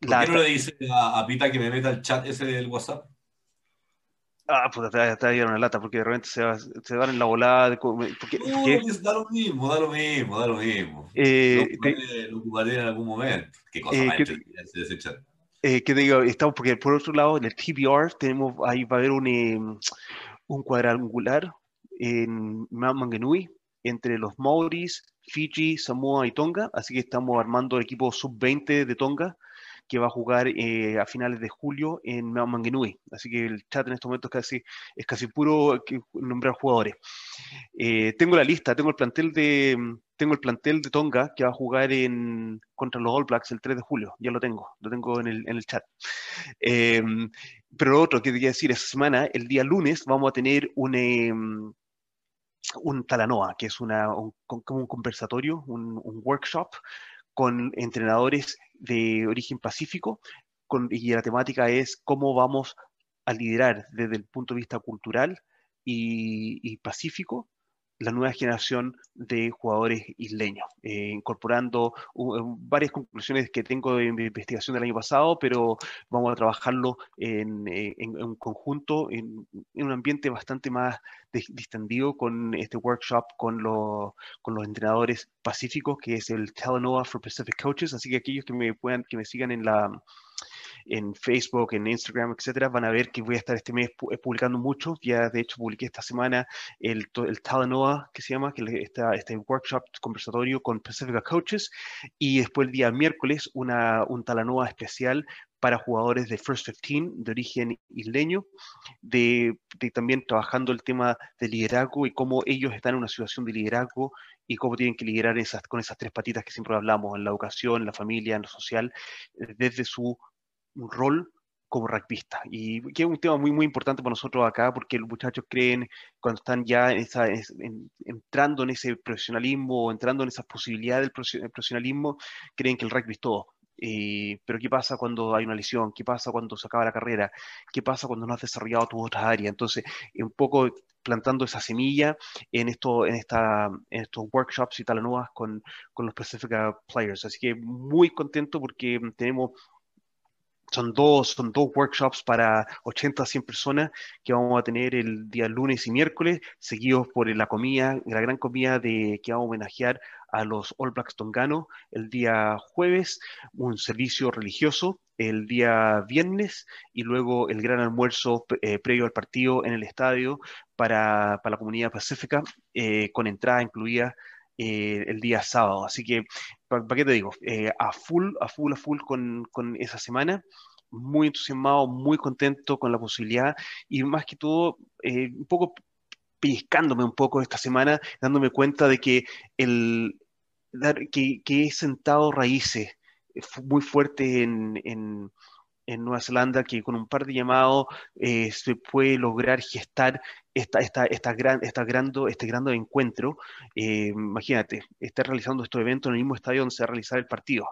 ¿Por la... qué no le dice a, Pita que me meta el chat ese del WhatsApp? Ah, pues te, te va a una lata porque de repente se, va, se van en la volada. De, porque, no, da lo mismo, da lo mismo, da lo mismo. Eh, lo, ocuparé, en algún momento. Qué cosa eh, más chat. Eh, que digo, estamos porque por otro lado en el TBR tenemos ahí va a haber un, em, un cuadrangular en Manganui entre los Maoris, Fiji, Samoa y Tonga, así que estamos armando el equipo sub-20 de Tonga que va a jugar eh, a finales de julio en Mangenui. Así que el chat en estos momentos casi, es casi puro nombrar jugadores. Eh, tengo la lista, tengo el plantel de tengo el plantel de Tonga que va a jugar en, contra los All Blacks el 3 de julio. Ya lo tengo, lo tengo en el, en el chat. Eh, pero lo otro que quería decir, esta semana, el día lunes, vamos a tener un, un Talanoa, que es una, un, como un conversatorio, un, un workshop con entrenadores de origen pacífico y la temática es cómo vamos a liderar desde el punto de vista cultural y pacífico la nueva generación de jugadores isleños, eh, incorporando varias conclusiones que tengo de mi investigación del año pasado, pero vamos a trabajarlo en, eh, en, conjunto, en, un ambiente bastante más distendido con este workshop con, los con los entrenadores pacíficos, que es el Talanoa for Pacific Coaches, así que aquellos que me puedan, que me sigan en la en Facebook, en Instagram, etcétera, van a ver que voy a estar este mes eh, publicando mucho. Ya de hecho publiqué esta semana el, el Talanoa, que se llama, que está este workshop conversatorio con Pacifica Coaches, y después el día miércoles una, un Talanoa especial para jugadores de First 15 de origen isleño, de, también trabajando el tema de liderazgo y cómo ellos están en una situación de liderazgo y cómo tienen que liderar esas, con esas tres patitas que siempre hablamos, en la educación, en la familia, en lo social, desde su un rol como rugbyista. Y que es un tema muy, muy importante para nosotros acá, porque los muchachos creen, cuando están ya entrando en ese profesionalismo o entrando en esas posibilidades del profesionalismo, creen que el rugby es todo. Eh, pero ¿qué pasa cuando hay una lesión? ¿Qué pasa cuando se acaba la carrera? ¿Qué pasa cuando no has desarrollado tu otra área? Entonces, un poco plantando esa semilla en, esto, en, esta, en estos workshops y tal con, con los Pacific Players. Así que muy contento porque tenemos son dos, son dos workshops para 80 a 100 personas que vamos a tener el día lunes y miércoles, seguidos por la comida, la gran comida de, que vamos a homenajear a los All Blacks tonganos el día jueves, un servicio religioso el día viernes y luego el gran almuerzo eh, previo al partido en el estadio para, para la comunidad pacífica eh, con entrada incluida eh, el día sábado. Así que, ¿para qué te digo? Eh, a full, a full, a full con, con esa semana muy entusiasmado, muy contento con la posibilidad y más que todo, eh, un poco pellizcándome un poco esta semana, dándome cuenta de que, el, que, he sentado raíces muy fuertes en, en Nueva Zelanda que con un par de llamados eh, se puede lograr gestar esta, esta, esta gran, esta grande, este gran encuentro. Eh, imagínate, estar realizando estos eventos en el mismo estadio donde se va a realizar el partido.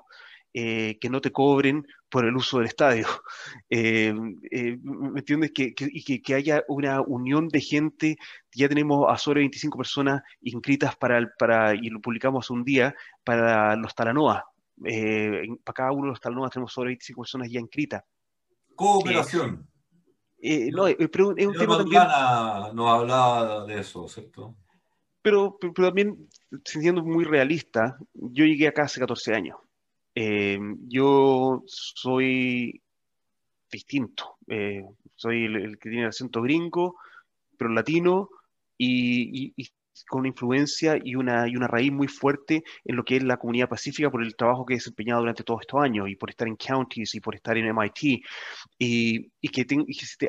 Eh, que no te cobren por el uso del estadio. ¿Me entiendes? Que, y que, que, haya una unión de gente. Ya tenemos a sobre 25 personas inscritas para, para y lo publicamos un día, para los Talanoa, eh, para cada uno de los talanoas tenemos sobre 25 personas ya inscritas. Cooperación. Eh, no, eh, pero es un tema también. nos hablaba de eso, ¿cierto? Pero, pero, también, siendo muy realista, yo llegué acá hace 14 años. yo soy distinto. soy el, que tiene el acento gringo, pero latino, y, y, con una influencia y una, y una raíz muy fuerte en lo que es la comunidad pacífica por el trabajo que he desempeñado durante todos estos años y por estar en counties y por estar en MIT y, y que,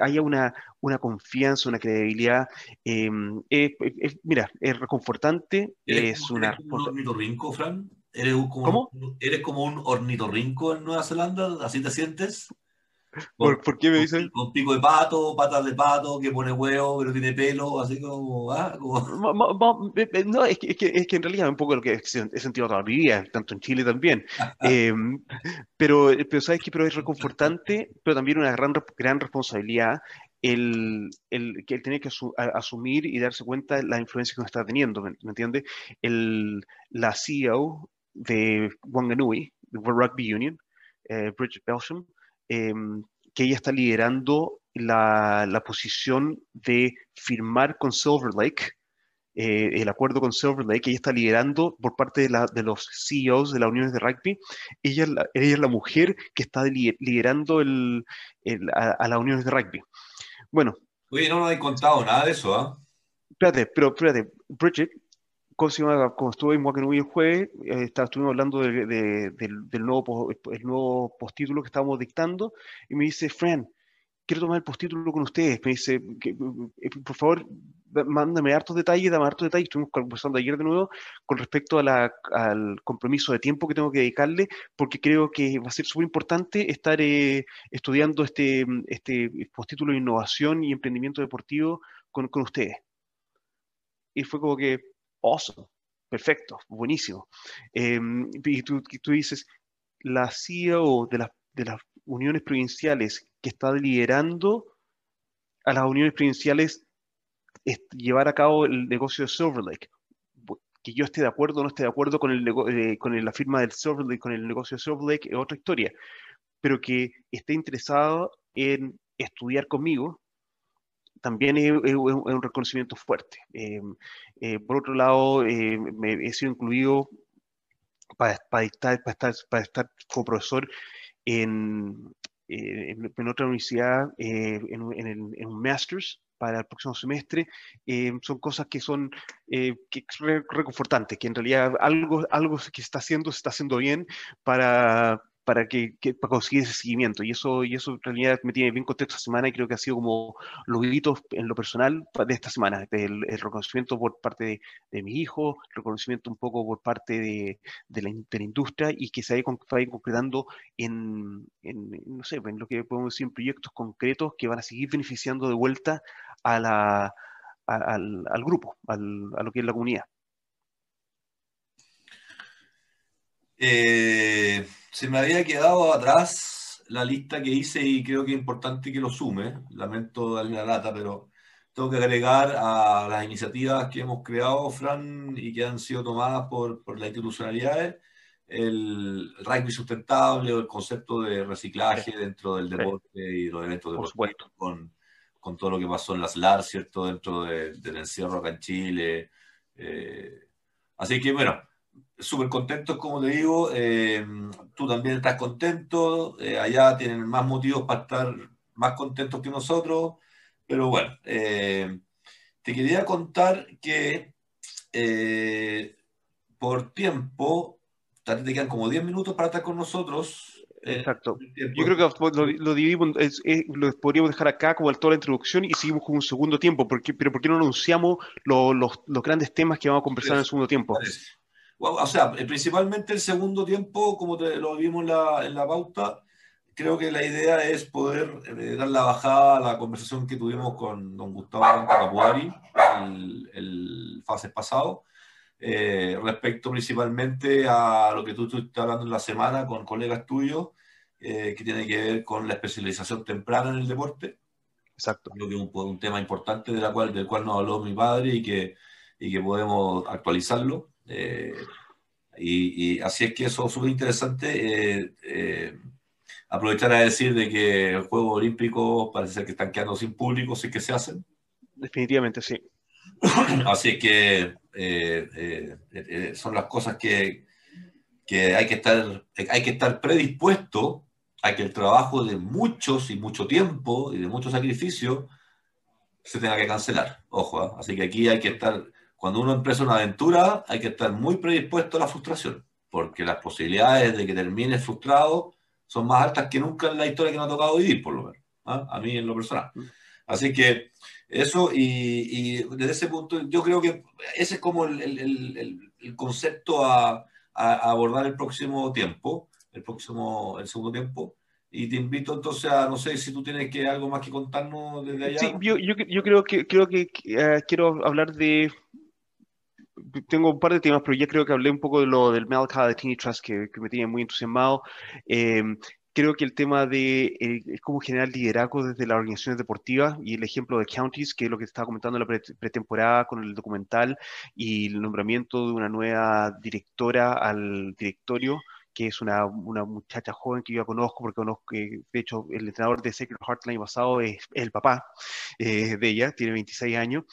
haya una, una confianza, una credibilidad. Em, mira, es reconfortante. ¿Eres es como, una... ¿Eres un ornitorrinco, Fran? ¿Eres como, ¿Cómo? ¿Eres como un ornitorrinco en Nueva Zelanda? ¿Así te sientes? ¿Por, ¿Por, qué me dicen? Con, pico de pato, patas de pato, que pone huevo, pero tiene pelo, así como. ¿ah? No, es que, es, que, es que en realidad es un poco lo que he sentido toda mi vida, tanto en Chile también. eh, pero, pero, ¿sabes qué? Pero es reconfortante, pero también una gran, gran responsabilidad el, el, que él tiene que asu asumir y darse cuenta de la influencia que está teniendo, ¿me, ¿me entiende? El, la CEO de Wanganui, de World Rugby Union, eh, Bridget Belsham, eh, que ella está liderando la, la, posición de firmar con Silver Lake, eh, el acuerdo con Silver Lake, ella está liderando por parte de, la, de los CEOs de las uniones de rugby, ella es la, ella es la mujer que está liderando el, el, a, a las uniones de rugby. Bueno. Oye, no nos he contado nada de eso, ¿ah? ¿eh? Espérate, pero espérate, Bridget, como estuve en Wakenui el jueves, eh, estuvimos hablando de, de, del, nuevo, postítulo que estábamos dictando, y me dice, Fran, quiero tomar el postítulo con ustedes. Me dice, eh, por favor, mándame hartos detalles, dame hartos detalles. Estuvimos conversando ayer de nuevo con respecto al compromiso de tiempo que tengo que dedicarle, porque creo que va a ser súper importante estar eh, estudiando este, este postítulo de innovación y emprendimiento deportivo con, con ustedes. Y fue como que, awesome, perfecto, buenísimo. Eh, y tú, tú, dices, la CEO de las, de las uniones provinciales que está liderando a las uniones provinciales llevar a cabo el negocio de Silver Lake. Que yo esté de acuerdo o no esté de acuerdo con, el, eh, con la firma del Silver Lake, con el negocio de Silver Lake, es otra historia. Pero que esté interesado en estudiar conmigo, también es, es, un reconocimiento fuerte. Eh, eh, por otro lado, eh, me he sido incluido para, para, estar, para, estar, para estar como profesor en, en, en otra universidad, en, en, el, en un master's para el próximo semestre, eh, son cosas que son eh, que reconfortantes, que en realidad algo, algo que se está haciendo, se está haciendo bien para, para, que, que, para conseguir ese seguimiento. Y eso, y eso en realidad me tiene bien contento esta semana y creo que ha sido como los hitos en lo personal de esta semana, el, el reconocimiento por parte de, de mi hijo, reconocimiento un poco por parte de, la, de industria y que se vaya, vaya concretando en, no sé, en lo que podemos decir, en proyectos concretos que van a seguir beneficiando de vuelta a la, al, al, grupo, al, a lo que es la comunidad. Eh, se me había quedado atrás la lista que hice y creo que es importante que lo sume. Lamento darle la lata, pero tengo que agregar a las iniciativas que hemos creado, Fran, y que han sido tomadas por, por las institucionalidades, el rugby sustentable o el concepto de reciclaje sí. dentro del deporte sí. y los eventos deportivos, con, con, todo lo que pasó en las LAR, ¿cierto? Dentro de, del encierro acá en Chile. Eh, así que, bueno, súper contentos, como te digo. Eh, tú también estás contento. Eh, allá tienen más motivos para estar más contentos que nosotros. Pero bueno, eh, te quería contar que por tiempo, te quedan como 10 minutos para estar con nosotros. Exacto. Yo creo que lo, lo dividimos, es, es, lo podríamos dejar acá como toda la introducción y seguimos con un segundo tiempo. Porque, pero ¿por qué no anunciamos lo, los, los, grandes temas que vamos a conversar en el segundo tiempo? Parece. O sea, principalmente el segundo tiempo, como te, lo vimos en la, en la, pauta, creo que la idea es poder eh, dar la bajada a la conversación que tuvimos con don Gustavo Capuari el, el fase pasado, eh, respecto principalmente a lo que tú estás hablando en la semana con colegas tuyos, eh, que tiene que ver con la especialización temprana en el deporte. Exacto. Creo que es un, un tema importante de la cual, del cual nos habló mi padre y que, y que podemos actualizarlo. Eh, y, y, así es que eso es súper interesante. Eh, eh, aprovechar a decir de que los Juegos Olímpicos parece ser que están quedando sin público, sí que se hacen. Definitivamente, sí. Así es que son las cosas que, que, hay, que estar, hay que estar predispuesto a que el trabajo de muchos y mucho tiempo y de mucho sacrificio se tenga que cancelar. Ojo, así que aquí hay que estar cuando uno empieza una aventura hay que estar muy predispuesto a la frustración, porque las posibilidades de que termine frustrado son más altas que nunca en la historia que me ha tocado vivir, por lo menos, ¿eh? a mí en lo personal. Así que eso, y, y, desde ese punto, yo creo que ese es como el, el, el, el concepto a, a, abordar el próximo tiempo, el próximo, el segundo tiempo. Y te invito entonces a, no sé si tú tienes que algo más que contarnos desde allá. Sí, yo, yo, yo creo que, creo que uh, quiero hablar de tengo un par de temas, pero ya creo que hablé un poco de lo del Malachi de Tiny Trust que, que, me tiene muy entusiasmado. Eh, creo que el tema de eh, cómo generar liderazgo desde las organizaciones deportivas y el ejemplo de Counties, que es lo que estaba comentando en la pretemporada con el documental y el nombramiento de una nueva directora al directorio que es una, una, muchacha joven que yo conozco, porque conozco que, de hecho, el entrenador de Sacred Heart el año pasado es, el papá eh, de ella, tiene 26 años,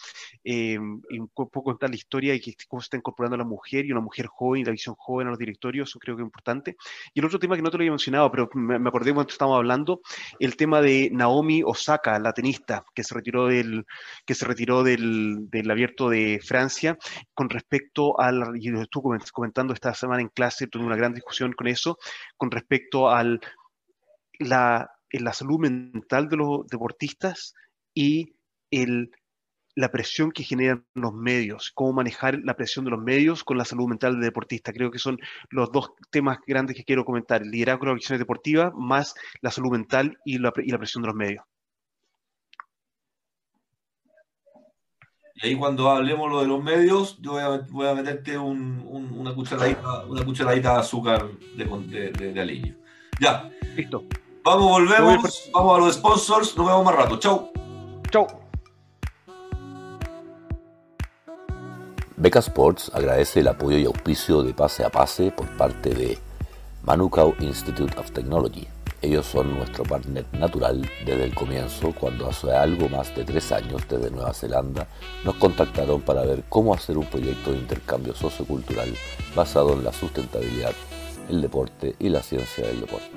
eh, y un poco contar la historia y cómo se está incorporando la mujer y una mujer joven la visión joven a los directorios, eso creo que es importante. Y el otro tema que no te lo había mencionado, pero me, me acordé cuando estábamos hablando, el tema de Naomi Osaka, la tenista, que se retiró del, que se retiró del, del abierto de Francia, con respecto al, y lo estuve comentando esta semana en clase, tuve una gran discusión con eso, con respecto a la, la salud mental de los deportistas y el, la presión que generan los medios, cómo manejar la presión de los medios con la salud mental del deportista. Creo que son los dos temas grandes que quiero comentar, el liderazgo de las organizaciones deportivas más la salud mental y la, y la presión de los medios. Ahí cuando hablemos lo de los medios, yo voy a, voy a meterte un, un, una, cucharadita, una cucharadita de azúcar de, de, de, de aliño. Ya. Listo. Vamos, volvemos. Vamos a los sponsors. Nos vemos más rato. Chau. Chau. Beca Sports agradece el apoyo y auspicio de Pase a Pase por parte de Manukau Institute of Technology, ellos son nuestro partner natural desde el comienzo, cuando hace algo más de tres años desde Nueva Zelanda nos contactaron para ver cómo hacer un proyecto de intercambio sociocultural basado en la sustentabilidad, el deporte y la ciencia del deporte.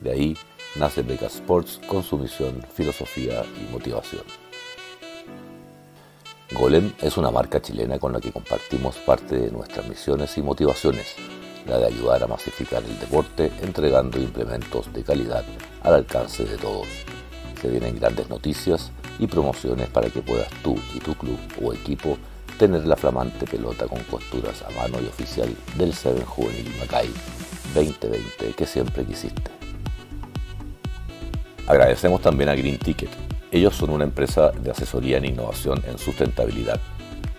De ahí nace Beca Sports con su misión, filosofía y motivación. Golem es una marca chilena con la que compartimos parte de nuestras misiones y motivaciones la de ayudar a masificar el deporte entregando implementos de calidad al alcance de todos. Se vienen grandes noticias y promociones para que puedas tú y tu club o equipo tener la flamante pelota con costuras a mano y oficial del Seven Juvenil Macay 2020 que siempre quisiste. Agradecemos también a Green Ticket. Ellos son una empresa de asesoría en innovación en sustentabilidad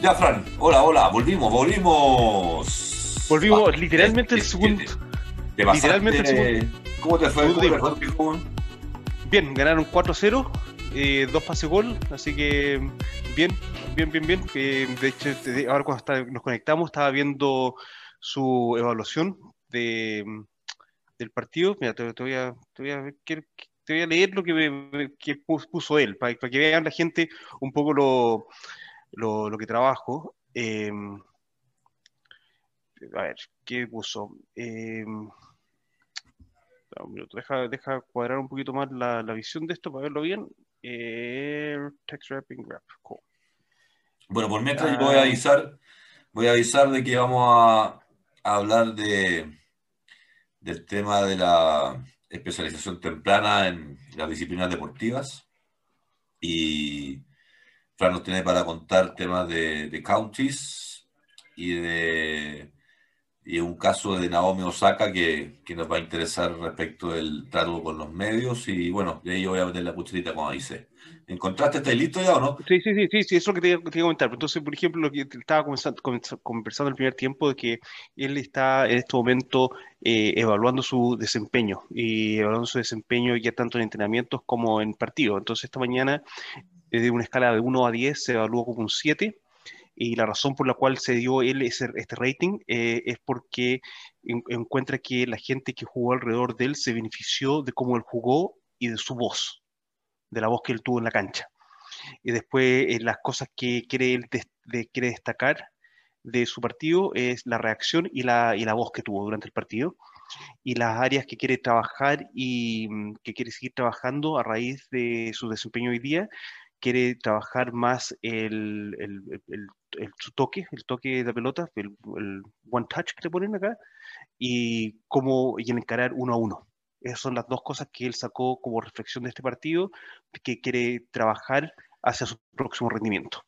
Ya, Fran. Hola, hola. Volvimos, volvimos. Volvimos ah, literalmente el segundo. Te, te literalmente el segundo. ¿Cómo te fue? ¿Cómo te fue? Bien, ganaron 4-0, eh, dos pases gol, así que bien, bien, bien, bien. Eh, de hecho, ahora cuando está, nos conectamos estaba viendo su evaluación de, del partido. Mira, te, te voy a, te voy a, te voy a leer lo que, que puso él, para, para que vean la gente un poco lo lo, lo que trabajo. Eh, a ver, ¿qué puso? Eh, deja, deja cuadrar un poquito más la, la visión de esto para verlo bien. Eh, text wrapping wrap. Cool. Bueno, por mientras yo voy a avisar, voy a avisar de que vamos a, a hablar de, del tema de la especialización temprana en las disciplinas deportivas. Y Nos tiene para contar temas de, de counties y de y un caso de Naomi Osaka que, que, nos va a interesar respecto del trato con los medios y bueno, de ahí voy a meter la cucharita como dice. ¿Encontraste? ¿Estáis listo ya o no? Sí, sí, sí, sí, eso es lo que te, te iba a comentar. Entonces, por ejemplo, lo que estaba conversando el primer tiempo de que él está en este momento eh, evaluando su desempeño y evaluando su desempeño ya tanto en entrenamientos como en partidos. Entonces, esta mañana, desde una escala de 1 a 10, se evaluó como un 7 y la razón por la cual se dio él ese, este rating eh, es porque en, encuentra que la gente que jugó alrededor de él se benefició de cómo él jugó y de su voz, de la voz que él tuvo en la cancha. Y después eh, las cosas que quiere él quiere destacar de su partido es la reacción y la, y la voz que tuvo durante el partido y las áreas que quiere trabajar y mm, que quiere seguir trabajando a raíz de su desempeño hoy día quiere trabajar más el, el, el, su toque, el toque de pelota, el, one touch que le ponen acá, y cómo y el encarar uno a uno. Esas son las dos cosas que él sacó como reflexión de este partido, que quiere trabajar hacia su próximo rendimiento.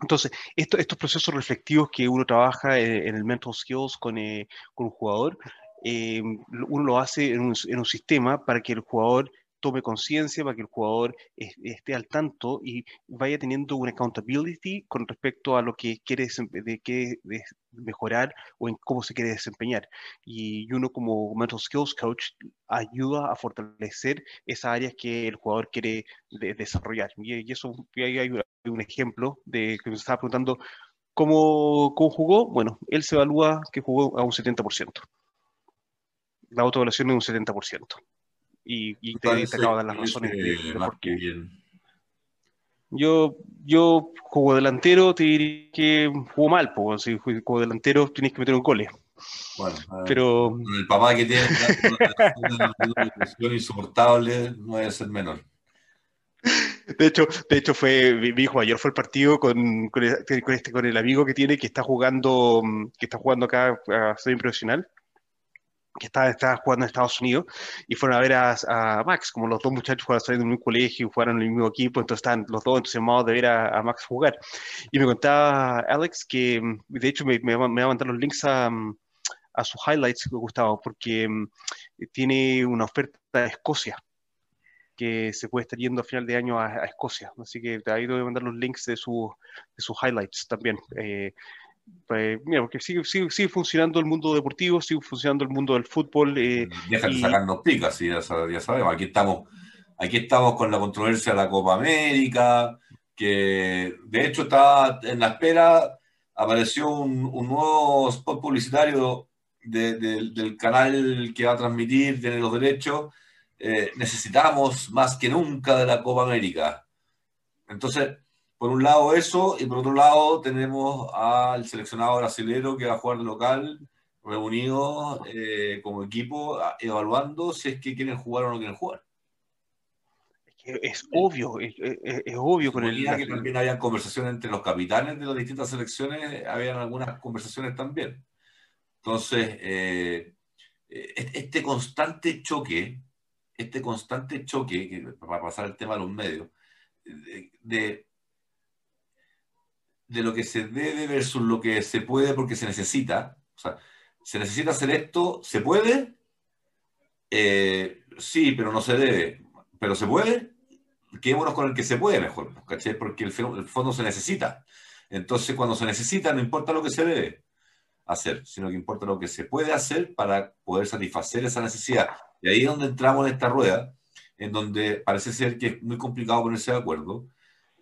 Entonces, esto, estos procesos reflectivos que uno trabaja en, el mental skills con, eh, con un jugador, eh, uno lo hace en un, en un sistema para que el jugador tome conciencia, para que el jugador esté al tanto y vaya teniendo una accountability con respecto a lo que quiere de, que, mejorar o en cómo se quiere desempeñar. Y uno como Mental Skills Coach ayuda a fortalecer esas áreas que el jugador quiere desarrollar. Y, eso, ahí hay un ejemplo de que me estaba preguntando cómo, cómo jugó. Bueno, él se evalúa que jugó a un 70%. La autoevaluación es un 70% y, y te, te, acabo de dar las razones de, de por qué. Yo, yo juego delantero, te diría que juego mal, pues si juego delantero tienes que meter un gole. Bueno, pero el papá que tiene una presión insoportable no debe ser menor. De hecho, de hecho fue mi hijo ayer fue el partido con, con, este, con, el amigo que tiene que está jugando que está jugando acá a ser profesional que estaba, estaba, jugando en Estados Unidos y fueron a ver a, Max, como los dos muchachos jugaron en un colegio, jugaron en el mismo equipo, entonces estaban los dos entusiasmados de ver a, Max jugar. Y me contaba Alex que, de hecho, me, me, va a mandar los links a, a sus highlights, Gustavo, porque mm, tiene una oferta de Escocia que se puede estar yendo a final de año a, Escocia. Así que ahí voy a mandar los links de, su, de sus highlights también. Eh, pues, mira, porque sigue, sigue, sigue, funcionando el mundo deportivo, sigue funcionando el mundo del fútbol. Eh, Dejan de sacarnos picas, ya, ya, sabemos. Aquí estamos, aquí estamos con la controversia de la Copa América, que de hecho está en la espera, apareció un, un nuevo spot publicitario de, de, del canal que va a transmitir, tiene los derechos. Eh, necesitamos más que nunca de la Copa América. Entonces, por un lado eso, y por otro lado tenemos al seleccionado brasilero que va a jugar de local, reunido eh, como equipo, evaluando si es que quieren jugar o no quieren jugar. Es obvio, es, es, obvio con el... que también había conversaciones entre los capitanes de las distintas selecciones, habían algunas conversaciones también. Entonces, eh, este constante choque, este constante choque, que, para pasar el tema a los medios, de de lo que se debe versus lo que se puede porque se necesita. O sea, se necesita hacer esto, ¿se puede? Eh, sí, pero no se debe. ¿Pero se puede? Quedémonos con el que se puede mejor, ¿cachai? Porque el, el fondo se necesita. Entonces, cuando se necesita, no importa lo que se debe hacer, sino que importa lo que se puede hacer para poder satisfacer esa necesidad. Y ahí es donde entramos en esta rueda, en donde parece ser que es muy complicado ponerse de acuerdo,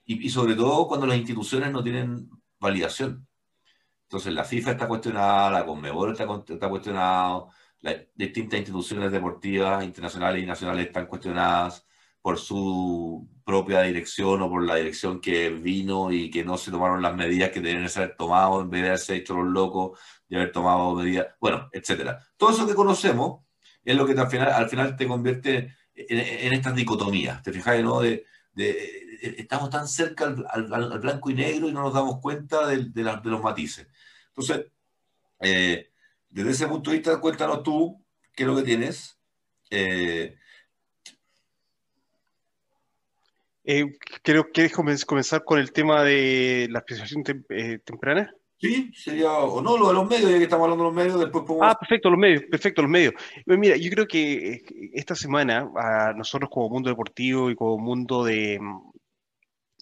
y, sobre todo cuando las instituciones no tienen validación. Entonces la FIFA está cuestionada, la Conmebol está, está cuestionada, las distintas instituciones deportivas internacionales y nacionales están cuestionadas por su propia dirección o por la dirección que vino y que no se tomaron las medidas que deberían ser tomado en vez de haberse hecho los locos y haber tomado medidas, bueno, etcétera. Todo eso que conocemos es lo que al final, al final te convierte en, en estas dicotomías, ¿te fijas? ¿no? De, de, estamos tan cerca al, blanco y negro y no nos damos cuenta de, los matices. Entonces, eh, desde ese punto de vista, cuéntanos tú qué es lo que tienes. Eh, Eh, creo que quieres comenzar con el tema de la especialización eh, temprana. Sí, sería, o no, lo de los medios, ya que estamos hablando de los medios, después podemos... Ah, perfecto, los medios, perfecto, los medios. Eh, mira, yo creo que esta semana, a nosotros como mundo deportivo y como mundo de,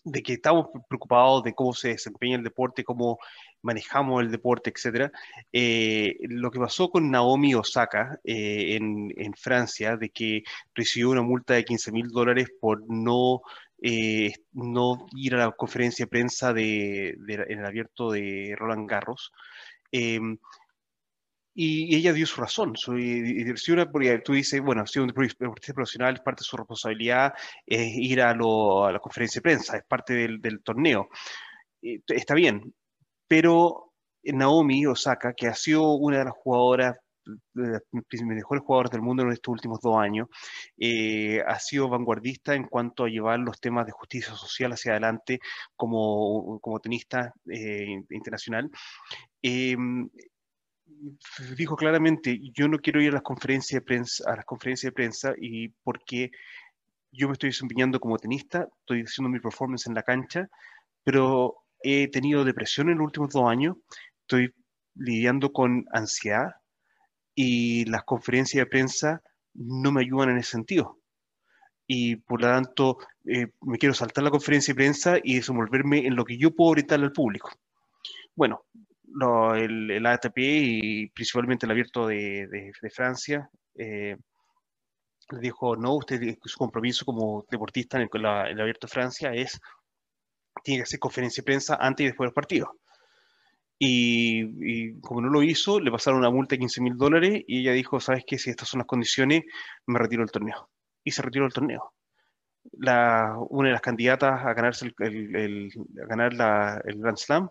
de que estamos preocupados de cómo se desempeña el deporte, cómo manejamos el deporte, etcétera. Eh, lo que pasó con Naomi Osaka eh, en, en, Francia, de que recibió una multa de 15 mil dólares por no, eh, no ir a la conferencia de prensa de, en el abierto de Roland Garros. Y ella dio su razón, su diversión, porque tú dices, bueno, si un deportista profesional, es parte de su responsabilidad es ir a, a, la conferencia de prensa, es parte del, del torneo. Está bien, pero Naomi Osaka, que ha sido una de las jugadoras de las mejores jugadoras del mundo en estos últimos dos años, eh, ha sido vanguardista en cuanto a llevar los temas de justicia social hacia adelante como, como tenista eh, internacional. Em, dijo claramente, yo no quiero ir a las conferencias de prensa, a las conferencias de prensa y porque yo me estoy desempeñando como tenista, estoy haciendo mi performance en la cancha, pero he tenido depresión en los últimos dos años, estoy lidiando con ansiedad y las conferencias de prensa no me ayudan en ese sentido. Y por lo tanto, eh, me quiero saltar la conferencia de prensa y desenvolverme en lo que yo puedo orientar al público. Bueno, el, ATP y principalmente el abierto de, Francia eh, le dijo, no, usted su compromiso como deportista en el, el abierto de Francia es tiene que hacer conferencia de prensa antes y después del partido. Y, como no lo hizo, le pasaron una multa de 15 mil dólares y ella dijo, ¿sabes qué? Si estas son las condiciones, me retiro del torneo. Y se retiró del torneo. La, una de las candidatas a, ganarse el, a ganar la, el Grand Slam,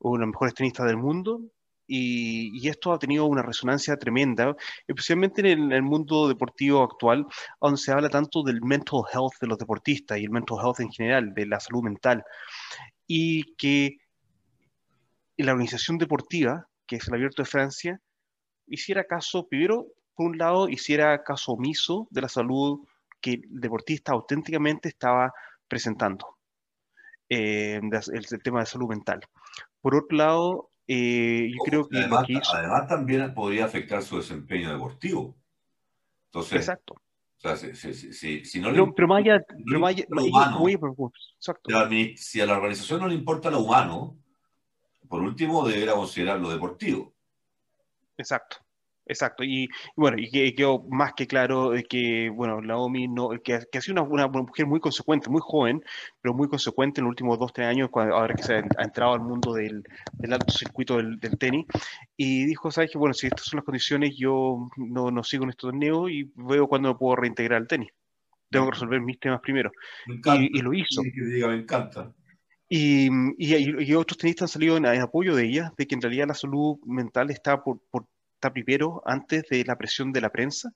una de las mejores tenistas del mundo, y, esto ha tenido una resonancia tremenda, especialmente en el, mundo deportivo actual, donde se habla tanto del mental health de los deportistas y el mental health en general, de la salud mental, y que la organización deportiva, que es el Abierto de Francia, hiciera caso, primero, por un lado, hiciera caso omiso de la salud que el deportista auténticamente estaba presentando, eh, el tema de salud mental. Por otro lado, eh, yo creo que además, también podría afectar su desempeño deportivo. Entonces, exacto. O sea, si, no, le pero más allá, si a la organización no le importa lo humano, por último deberá considerar lo deportivo. Exacto. Exacto, y, bueno, y que quedó más que claro que, bueno, Naomi no, que, que ha sido una, mujer muy consecuente, muy joven, pero muy consecuente en los últimos dos, tres años, cuando, ahora que se ha, entrado al mundo del, del alto circuito del, del, tenis, y dijo, sabes que, bueno, si estas son las condiciones, yo no, no sigo en este torneo y veo cuándo me puedo reintegrar al tenis. Tengo que resolver mis temas primero. Y, lo hizo. Que diga, me encanta. Y, y, otros tenistas han salido en, apoyo de ella, de que en realidad la salud mental está por, por primero antes de la presión de la prensa.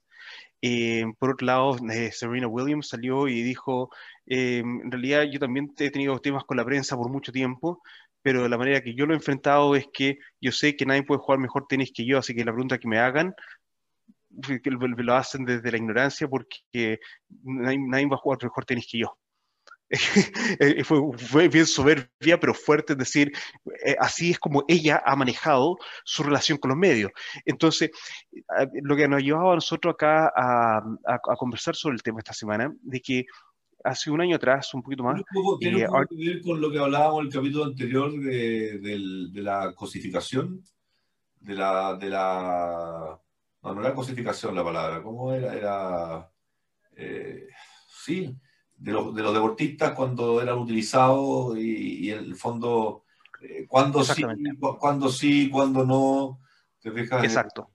Eh, por otro lado, eh, Serena Williams salió y dijo, eh, en realidad yo también he tenido temas con la prensa por mucho tiempo, pero la manera que yo lo he enfrentado es que yo sé que nadie puede jugar mejor tenis que yo, así que la pregunta que me hagan lo hacen desde la ignorancia porque nadie, nadie va a jugar mejor tenis que yo. Eh, fue, fue, bien soberbia, pero fuerte, es decir, eh, así es como ella ha manejado su relación con los medios. Entonces, lo que nos ha llevado a nosotros acá a, a, conversar sobre el tema esta semana, de que hace un año atrás, un poquito más... ¿Tiene eh, que ver con lo que hablábamos en el capítulo anterior de, de, la cosificación? De la, de la... No, no era cosificación la palabra, ¿cómo era? Era... sí, de los, de los deportistas cuando eran utilizados y, el fondo, eh, cuando sí, cuando sí, cuando no. ¿te Exacto.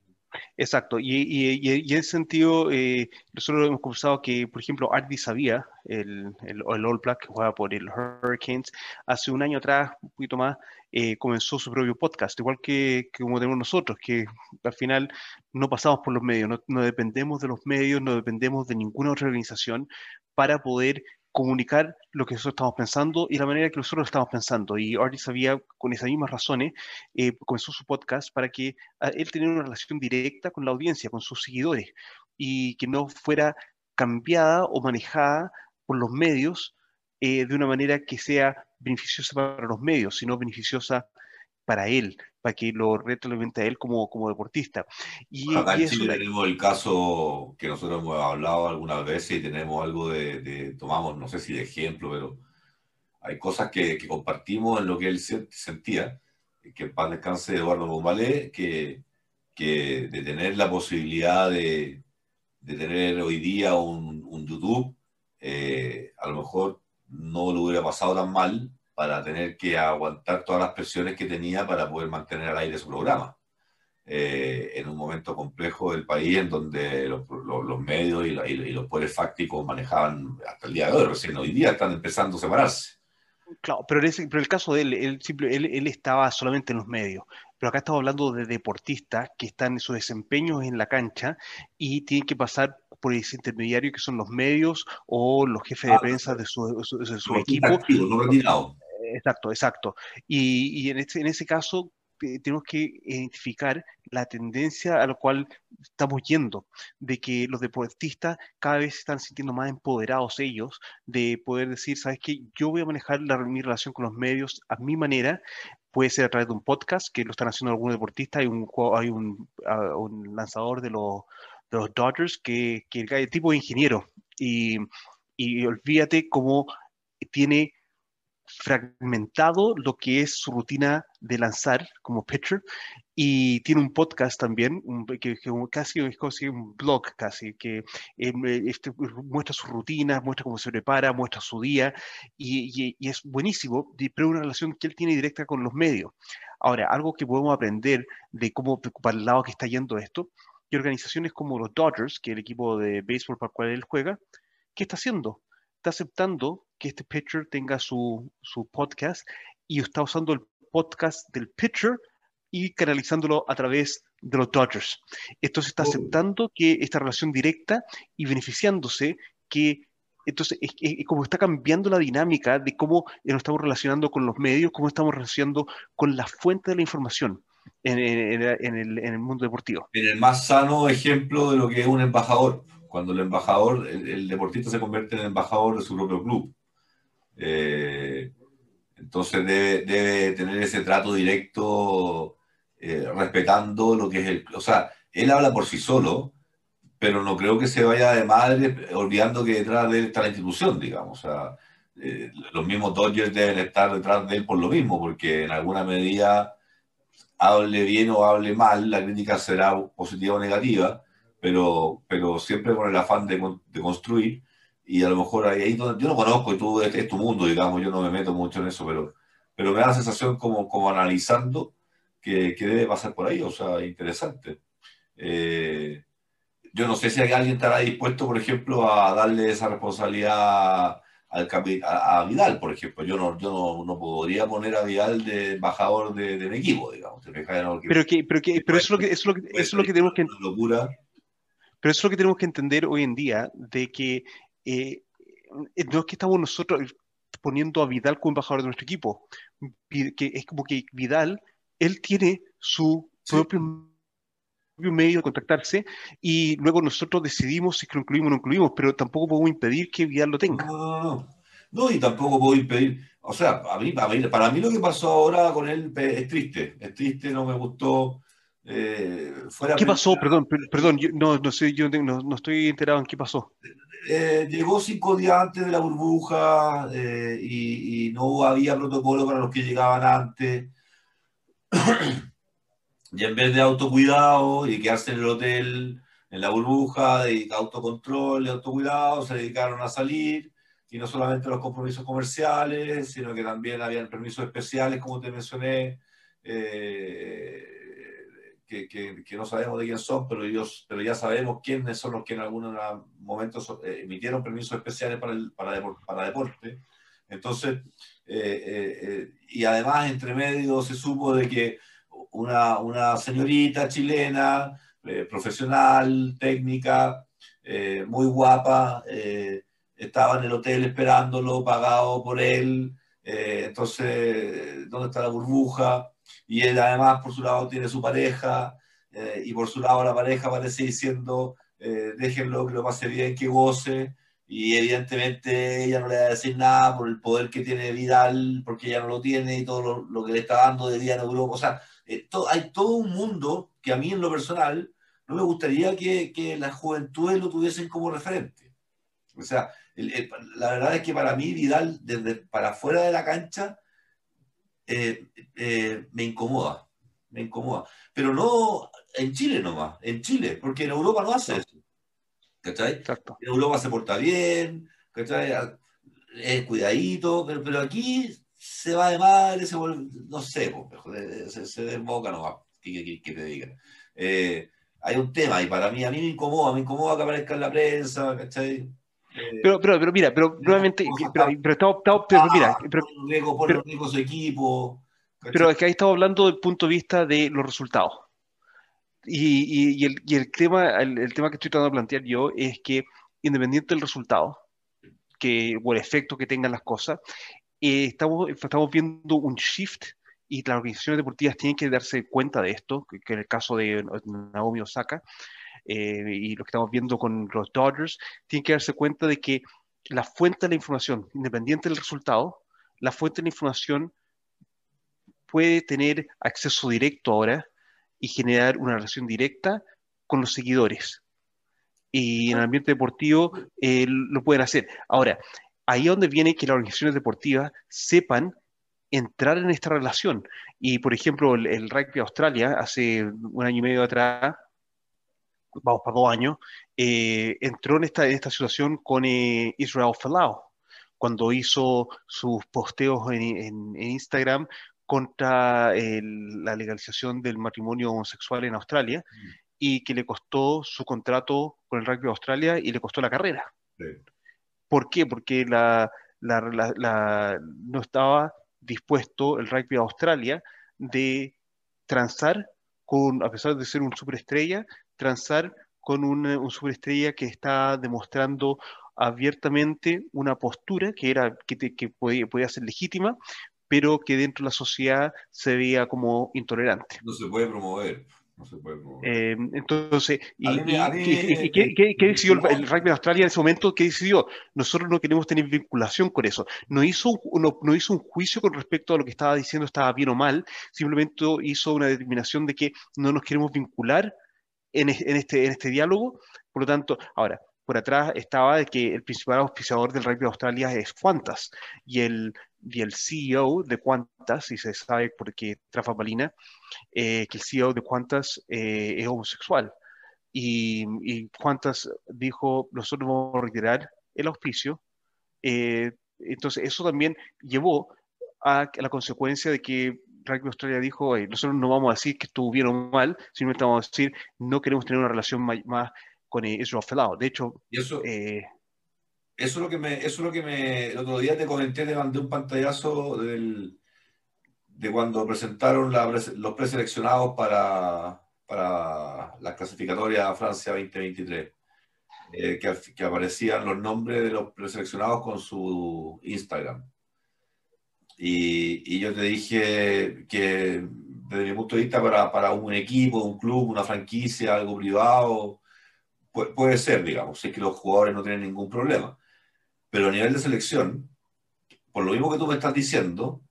Exacto, y, y, y, en ese sentido, eh, nosotros hemos conversado que, por ejemplo, Ardi Sabía, el, el, el, All Black que juega por el Hurricanes, hace un año atrás, un poquito más, eh, comenzó su propio podcast, igual que, como tenemos nosotros, que al final no pasamos por los medios, no, dependemos de los medios, no dependemos de ninguna otra organización para poder comunicar lo que nosotros estamos pensando y la manera que nosotros estamos pensando. Y Artie sabía, con esas mismas razones, eh, comenzó su podcast para que ah, él tenga una relación directa con la audiencia, con sus seguidores, y que no fuera cambiada o manejada por los medios de una manera que sea beneficiosa para los medios, sino beneficiosa para él, para que lo retroalimente a él como, como deportista. Y, Acá en Chile tenemos el caso que nosotros hemos hablado algunas veces y tenemos algo de, tomamos, no sé si de ejemplo, pero hay cosas que, que compartimos en lo que él sentía, que en paz descanse Eduardo Bombalé, que, que de tener la posibilidad de, de tener hoy día un, un YouTube, eh, a lo mejor no lo hubiera pasado tan mal para tener que aguantar todas las presiones que tenía para poder mantener al aire su programa. Eh, en un momento complejo del país en donde los, medios y, los poderes fácticos manejaban hasta el día de hoy, recién hoy día están empezando a separarse. Claro, pero el caso de él, él, él, él, estaba solamente en los medios. Pero acá estamos hablando de deportistas que están en su desempeño en la cancha y tienen que pasar por ese intermediario que son los medios o los jefes de ah, prensa de su, de su, equipo. no Exacto, exacto. Y, y en, este, en ese caso tenemos que identificar la tendencia a la cual estamos yendo, de que los deportistas cada vez se están sintiendo más empoderados ellos, de poder decir, sabes qué? yo voy a manejar la, mi relación con los medios a mi manera, puede ser a través de un podcast, que lo están haciendo algunos deportistas, hay un, hay un, uh, un lanzador de los, de los Dodgers que, que es tipo de ingeniero, y, y olvídate cómo tiene fragmentado lo que es su rutina de lanzar como pitcher. Y tiene un podcast también, que, casi es un blog casi, que eh, este, muestra sus rutinas, muestra cómo se prepara, muestra su día. Y, es buenísimo, pero una relación que él tiene directa con los medios. Ahora, algo que podemos aprender de cómo preocupar el lado que está yendo esto, y organizaciones como los Dodgers, que es el equipo de béisbol para el cual él juega, ¿qué está haciendo? Está aceptando que este pitcher tenga su, su podcast y está usando el podcast del pitcher y canalizándolo a través de los Dodgers. Entonces está oh. aceptando que esta relación directa y beneficiándose que entonces es, como está cambiando la dinámica de cómo nos estamos relacionando con los medios, cómo estamos relacionando con la fuente de la información en, en, en, el, en el mundo deportivo. En el más sano ejemplo de lo que es un embajador, cuando el embajador, el, el deportista se convierte en embajador de su propio club. Eh, entonces debe, tener ese trato directo eh, respetando lo que es el... O sea, él habla por sí solo, pero no creo que se vaya de madre olvidando que detrás de él está la institución, digamos. O sea, eh, los mismos Dodgers deben estar detrás de él por lo mismo, porque en alguna medida, hable bien o hable mal, la crítica será positiva o negativa, pero, pero siempre con el afán de, construir y a lo mejor ahí, donde yo no conozco y tú es, tu mundo, digamos, yo no me meto mucho en eso, pero, pero me da la sensación como, como analizando que, que debe pasar por ahí, o sea, interesante. Eh, yo no sé si alguien estará dispuesto, por ejemplo, a darle esa responsabilidad al a, a, Vidal, por ejemplo. Yo no, yo no, no podría poner a Vidal de embajador de, de mi equipo, digamos. pero que, pero que, pero eso es lo que, eso es lo que, eso es lo que tenemos que locura. Pero eso es lo que tenemos que entender hoy en día, de que eh, eh, no es que estamos nosotros poniendo a Vidal como embajador de nuestro equipo, que es como que Vidal, él tiene su propio medio de contactarse y luego nosotros decidimos si lo incluimos o no incluimos, pero tampoco podemos impedir que Vidal lo tenga. No, no, y tampoco puedo impedir, o sea, a mí, para mí lo que pasó ahora con él es triste, es triste, no me gustó. Eh, ¿Qué pasó? Perdón, perdón, no, no sé, yo no, no, estoy enterado en qué pasó. Eh, llegó cinco días antes de la burbuja eh, y, no había protocolo para los que llegaban antes. y en vez de autocuidado y quedarse en el hotel, en la burbuja, de autocontrol, de autocuidado, se dedicaron a salir. Y no solamente los compromisos comerciales, sino que también habían permisos especiales, como te mencioné. Eh, que, que, no sabemos de quién son, pero, ellos, pero ya sabemos quiénes son los que en algunos momentos eh, emitieron permisos especiales para, el, para, para deporte. Entonces, eh, eh, y además entre medio se supo de que una, una señorita chilena, profesional, técnica, muy guapa, estaba en el hotel esperándolo, pagado por él. entonces, ¿dónde está la burbuja? y él además por su lado tiene su pareja eh, y por su lado la pareja parece diciendo eh, déjenlo que lo pase bien, que goce y evidentemente ella no le va a decir nada por el poder que tiene Vidal, porque ella no lo tiene y todo lo, que le está dando de día en Europa. O sea, eh, hay todo un mundo que a mí en lo personal no me gustaría que, que las juventudes lo tuviesen como referente. O sea, la verdad es que para mí Vidal, desde para afuera de la cancha, eh, eh, me incomoda, me incomoda. Pero no en Chile nomás, en Chile, porque en Europa no hace eso. ¿Cachai? En Europa se porta bien, ¿cachai? Es cuidadito, pero, aquí se va de madre, se vuelve, no sé, se, se desboca nomás, que, que, te digan. Eh, hay un tema y para mí, a mí me incomoda, me incomoda que aparezca en la prensa, ¿cachai? Eh, pero, pero, pero mira, pero nuevamente, pero, pero, pero, mira, pero, por su equipo. Pero es que ahí estamos hablando del punto de vista de los resultados. Y, y, el, y el, tema, el, tema que estoy tratando de plantear yo es que, independiente del resultado, que, o el efecto que tengan las cosas, estamos, estamos viendo un shift y las organizaciones deportivas tienen que darse cuenta de esto, que, en el caso de Naomi Osaka, eh, y lo que estamos viendo con los Dodgers, tienen que darse cuenta de que la fuente de la información, independiente del resultado, la fuente de la información puede tener acceso directo ahora y generar una relación directa con los seguidores. Y en el ambiente deportivo eh, lo pueden hacer. Ahora, ahí es donde viene que las organizaciones deportivas sepan entrar en esta relación. Y, por ejemplo, el, el rugby Australia, hace un año y medio atrás, vamos para dos años, eh, entró en esta, esta situación con eh, Israel Folau, cuando hizo sus posteos en, Instagram contra la legalización del matrimonio homosexual en Australia mm. y que le costó su contrato con el rugby Australia y le costó la carrera. ¿Por qué? Porque la, no estaba dispuesto el rugby de Australia de transar con, a pesar de ser un superestrella, transar con una, un superestrella que está demostrando abiertamente una postura que era que, que podía, podía, ser legítima, pero que dentro de la sociedad se veía como intolerante. No se puede promover. No se puede eh, entonces, y, ¿qué, decidió el, rugby de Australia en ese momento? ¿Qué decidió? Nosotros no queremos tener vinculación con eso. No hizo, no, no hizo un juicio con respecto a lo que estaba diciendo, estaba bien o mal, simplemente hizo una determinación de que no nos queremos vincular en, este, en este diálogo. Por lo tanto, ahora, por atrás estaba de que el principal auspiciador del rugby de Australia es Qantas y el, y el CEO de Qantas, y se sabe porque Trafa Balina, eh, que el CEO de Qantas eh, es homosexual. Y, y, Qantas dijo, nosotros vamos a retirar el auspicio. Eh, entonces, eso también llevó a la consecuencia de que Rugby Australia dijo, nosotros no vamos a decir que estuvo bien o mal, simplemente vamos a decir, no queremos tener una relación más, con Israel Felao. De hecho, eso, eh, eso, es lo que me, eso es lo que me, el otro día te comenté, te mandé un pantallazo del, de cuando presentaron los preseleccionados para, para la clasificatoria Francia 2023. Eh, que, aparecían los nombres de los preseleccionados con su Instagram. Y, yo te dije que desde mi punto de vista para, para, un equipo, un club, una franquicia, algo privado, puede, ser, digamos, si es que los jugadores no tienen ningún problema. Pero a nivel de selección, por lo mismo que tú me estás diciendo,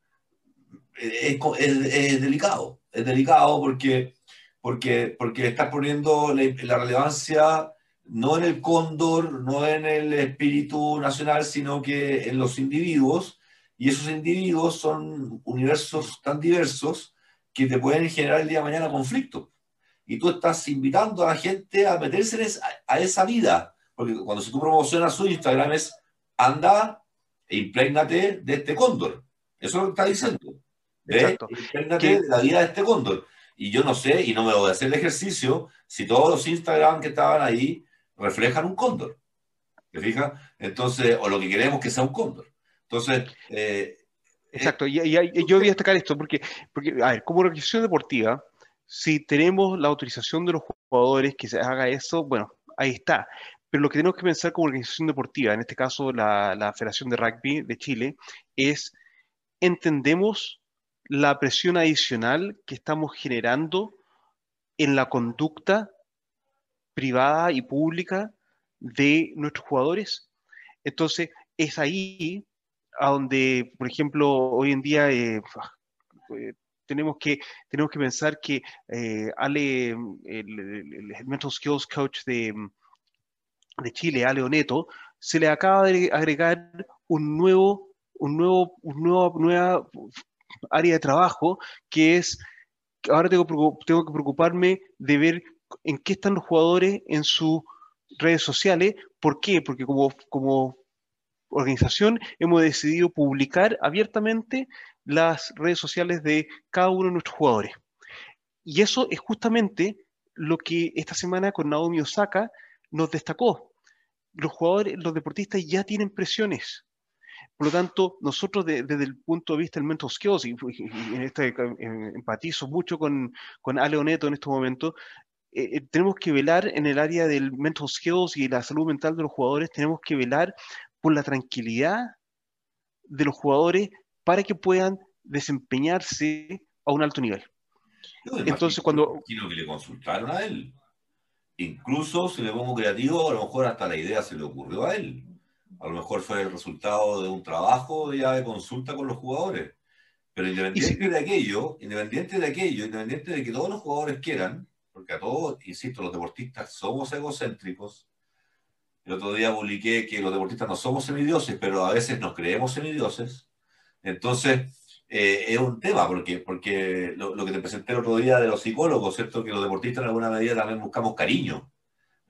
es, es, delicado. Es delicado porque, porque, porque estás poniendo la, la relevancia no en el cóndor, no en el espíritu nacional, sino que en los individuos y esos individuos son universos tan diversos que te pueden generar el día de mañana conflicto. Y tú estás invitando a la gente a meterse a, esa vida. Porque cuando se tú promocionas su Instagram es anda e imprégnate de este cóndor. Eso es lo que está diciendo. Exacto. Imprégnate de la vida de este cóndor. Y yo no sé, y no me voy a hacer el ejercicio, si todos los Instagram que estaban ahí reflejan un cóndor. ¿Te fijas? Entonces, o lo que queremos que sea un cóndor. Entonces... Eh, Exacto, y, yo voy a destacar esto porque, porque, a ver, como organización deportiva, si tenemos la autorización de los jugadores que se haga eso, bueno, ahí está. Pero lo que tenemos que pensar como organización deportiva, en este caso la, Federación de Rugby de Chile, es entendemos la presión adicional que estamos generando en la conducta privada y pública de nuestros jugadores. Entonces, es ahí donde, por ejemplo, hoy en día eh, eh, tenemos, que, tenemos que pensar que eh, Ale, el, Mental Skills Coach de, de Chile, Ale Oneto, se le acaba de agregar un nuevo, un nuevo, un nuevo, nueva área de trabajo que es, ahora tengo, tengo que preocuparme de ver en qué están los jugadores en sus redes sociales. ¿Por qué? Porque como, como organización hemos decidido publicar abiertamente las redes sociales de cada uno de nuestros jugadores. Y eso es justamente lo que esta semana con Naomi Osaka nos destacó. Los jugadores, los deportistas ya tienen presiones. Por lo tanto, nosotros desde el punto de vista del mental skills, y, en este empatizo mucho con, con Ale Oneto en estos momentos, eh, eh, tenemos que velar en el área del mental skills y la salud mental de los jugadores, tenemos que velar por la tranquilidad de los jugadores para que puedan desempeñarse a un alto nivel. Entonces, cuando... Que le consultaron a él. Incluso, si le pongo creativo, a lo mejor hasta la idea se le ocurrió a él. A lo mejor fue el resultado de un trabajo ya de consulta con los jugadores. Pero independiente de aquello, independiente de aquello, independiente de que todos los jugadores quieran, porque a todos, insisto, los deportistas somos egocéntricos, el otro día publiqué que los deportistas no somos semidioses, pero a veces nos creemos semidioses. Entonces, eh, es un tema, porque, porque lo, que te presenté el otro día de los psicólogos, ¿cierto? Que los deportistas en alguna medida también buscamos cariño,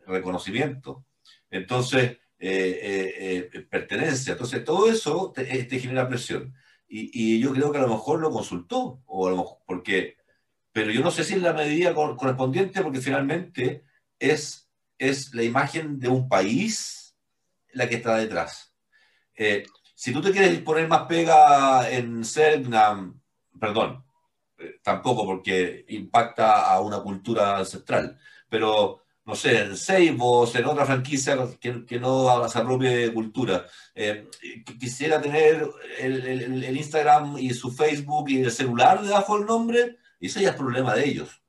reconocimiento. Entonces, eh, eh, pertenencia. Entonces, todo eso te, genera presión. Y, y, yo creo que a lo mejor lo consultó, o a lo mejor, porque, pero yo no sé si es la medida correspondiente, porque finalmente es es la imagen de un país la que está detrás. Eh, si tú te quieres poner más pega en ser perdón, eh, tampoco porque impacta a una cultura ancestral, pero no sé, en Seibos, en otra franquicia que, no se apropie de cultura. Eh, quisiera tener el, Instagram y su Facebook y el celular debajo del nombre, y ese ya es problema de ellos.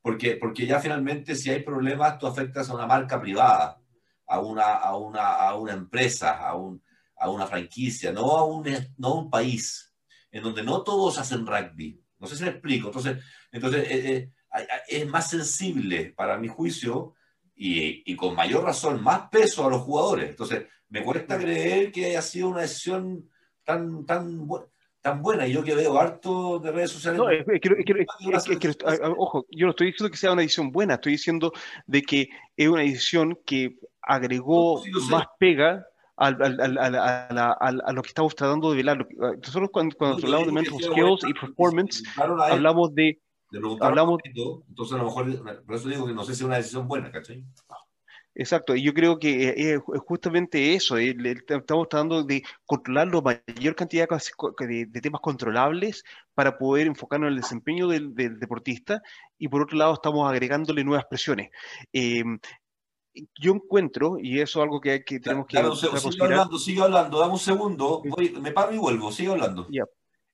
Porque, porque ya finalmente si hay problemas, tú afectas a una marca privada, a una, a una, a una empresa, a, un, a una franquicia, no a, un, no a un país, en donde no todos hacen rugby. No sé si me explico. Entonces, entonces eh, eh, es más sensible, para mi juicio, y, y, con mayor razón, más peso a los jugadores. Entonces, me cuesta creer que haya sido una decisión tan, tan buena tan buena. Y yo que veo harto de redes sociales. No, es que, ojo, yo no estoy diciendo que sea una edición buena, estoy diciendo de que es una edición que agregó más pega a, lo que estamos tratando de velar. Nosotros cuando, hablamos de mental skills y performance, hablamos de... hablamos, entonces a lo mejor, por eso digo que no sé si es una decisión buena, ¿cachai? Exacto, y yo creo que es justamente eso, eh, estamos tratando de controlar la mayor cantidad de, temas controlables para poder enfocarnos en el desempeño del, deportista y por otro lado estamos agregándole nuevas presiones. Em, yo encuentro, y eso es algo que, que tenemos que... Claro, sigue hablando, sigue hablando, dame un segundo, me paro y vuelvo, sigue hablando.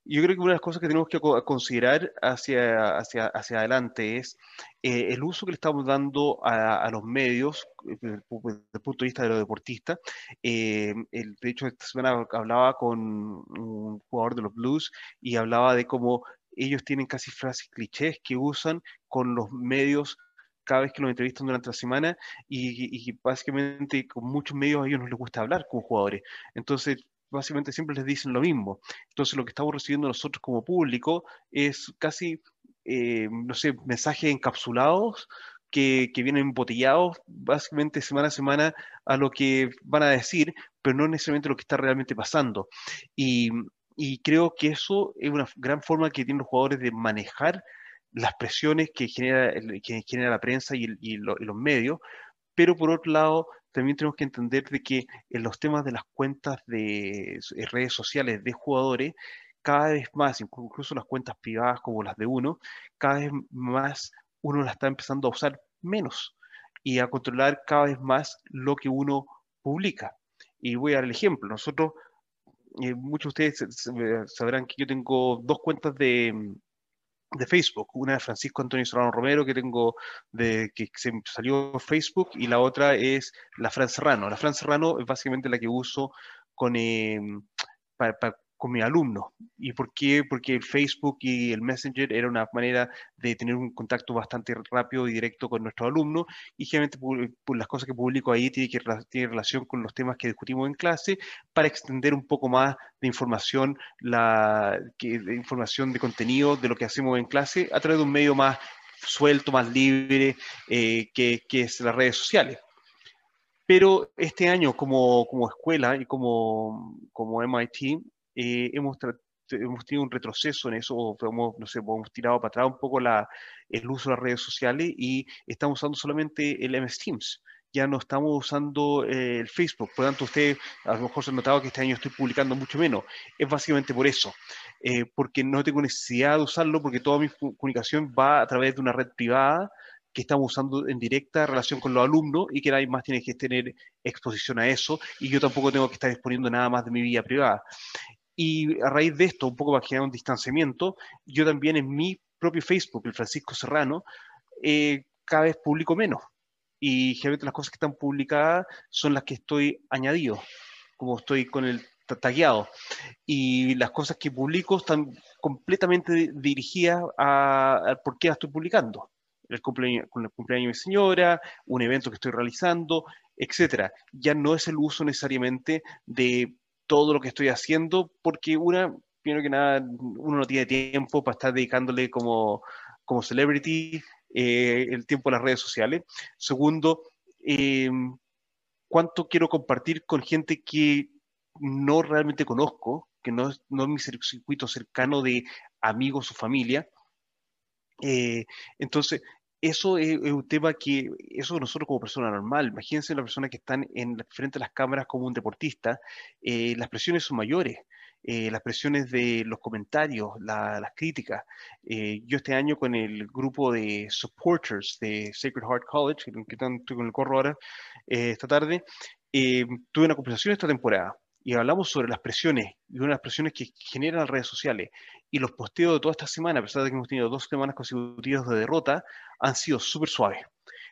Yo creo que una de las cosas que tenemos que considerar hacia, hacia, hacia adelante es eh, el uso que le estamos dando a, los medios eh, desde el punto de vista de los deportistas. Eh, el, de hecho, esta semana hablaba con un jugador de los Blues y hablaba de cómo ellos tienen casi frases clichés que usan con los medios cada vez que los entrevistan durante la semana y, básicamente con muchos medios a ellos no les gusta hablar con jugadores. Entonces, básicamente siempre les dicen lo mismo. Entonces lo que estamos recibiendo nosotros como público es casi, eh, no sé, mensajes encapsulados que, que, vienen embotellados básicamente semana a semana a lo que van a decir, pero no necesariamente lo que está realmente pasando. Y, y creo que eso es una gran forma que tienen los jugadores de manejar las presiones que genera, que genera la prensa y, los medios, pero por otro lado también tenemos que entender de que en los temas de las cuentas de eh, redes sociales de jugadores, cada vez más, incluso las cuentas privadas como las de uno, cada vez más uno las está empezando a usar menos y a controlar cada vez más lo que uno publica. Y voy a dar el ejemplo. Nosotros, eh, muchos de ustedes sabrán que yo tengo dos cuentas de, de Facebook. Una de Francisco Antonio Serrano Romero, que tengo de que se salió Facebook, y la otra es la Fran Serrano. La Fran Serrano es básicamente la que uso con, eh, para, con mi alumno. ¿Y por qué? Porque el Facebook y el Messenger era una manera de tener un contacto bastante rápido y directo con nuestro alumno y generalmente por las cosas que publico ahí tiene, que, tiene relación con los temas que discutimos en clase para extender un poco más de información, la, que, de información de contenido de lo que hacemos en clase a través de un medio más suelto, más libre, eh, que, que es las redes sociales. Pero este año como, como escuela y como, como MIT eh, hemos, hemos tenido un retroceso en eso, o hemos, no sé, hemos tirado para atrás un poco la, el uso de las redes sociales y estamos usando solamente el MS Teams. Ya no estamos usando eh, el Facebook. Por lo tanto, usted a lo mejor se ha notado que este año estoy publicando mucho menos. Es básicamente por eso. Eh, porque no tengo necesidad de usarlo, porque toda mi comunicación va a través de una red privada que estamos usando en directa relación con los alumnos y que nadie más tiene que tener exposición a eso y yo tampoco tengo que estar exponiendo nada más de mi vida privada. Y a raíz de esto, un poco para generar un distanciamiento, yo también en mi propio Facebook, el Francisco Serrano, eh, cada vez publico menos. Y generalmente las cosas que están publicadas son las que estoy añadido, como estoy con el tagueado. Y las cosas que publico están completamente dirigidas a, por qué las estoy publicando. El cumpleaños, con el cumpleaños de mi señora, un evento que estoy realizando, etcétera. Ya no es el uso necesariamente de todo lo que estoy haciendo, porque una, primero que nada, uno no tiene tiempo para estar dedicándole como, como celebrity eh, el tiempo a las redes sociales. Segundo, em, cuánto quiero compartir con gente que no realmente conozco, que no, no es mi circuito cercano de amigos o familia. Eh, entonces, eso es, un tema que, eso nosotros como persona normal, imagínense la persona que están en frente a las cámaras como un deportista, eh, las presiones son mayores. Eh, las presiones de los comentarios, las críticas. Eh, yo este año con el grupo de supporters de Sacred Heart College, que estoy con el corro ahora esta tarde, tuve una conversación esta temporada y hablamos sobre las presiones y una de las presiones que generan las redes sociales y los posteos de toda esta semana, a pesar de que hemos tenido dos semanas consecutivas de derrota, han sido súper suaves.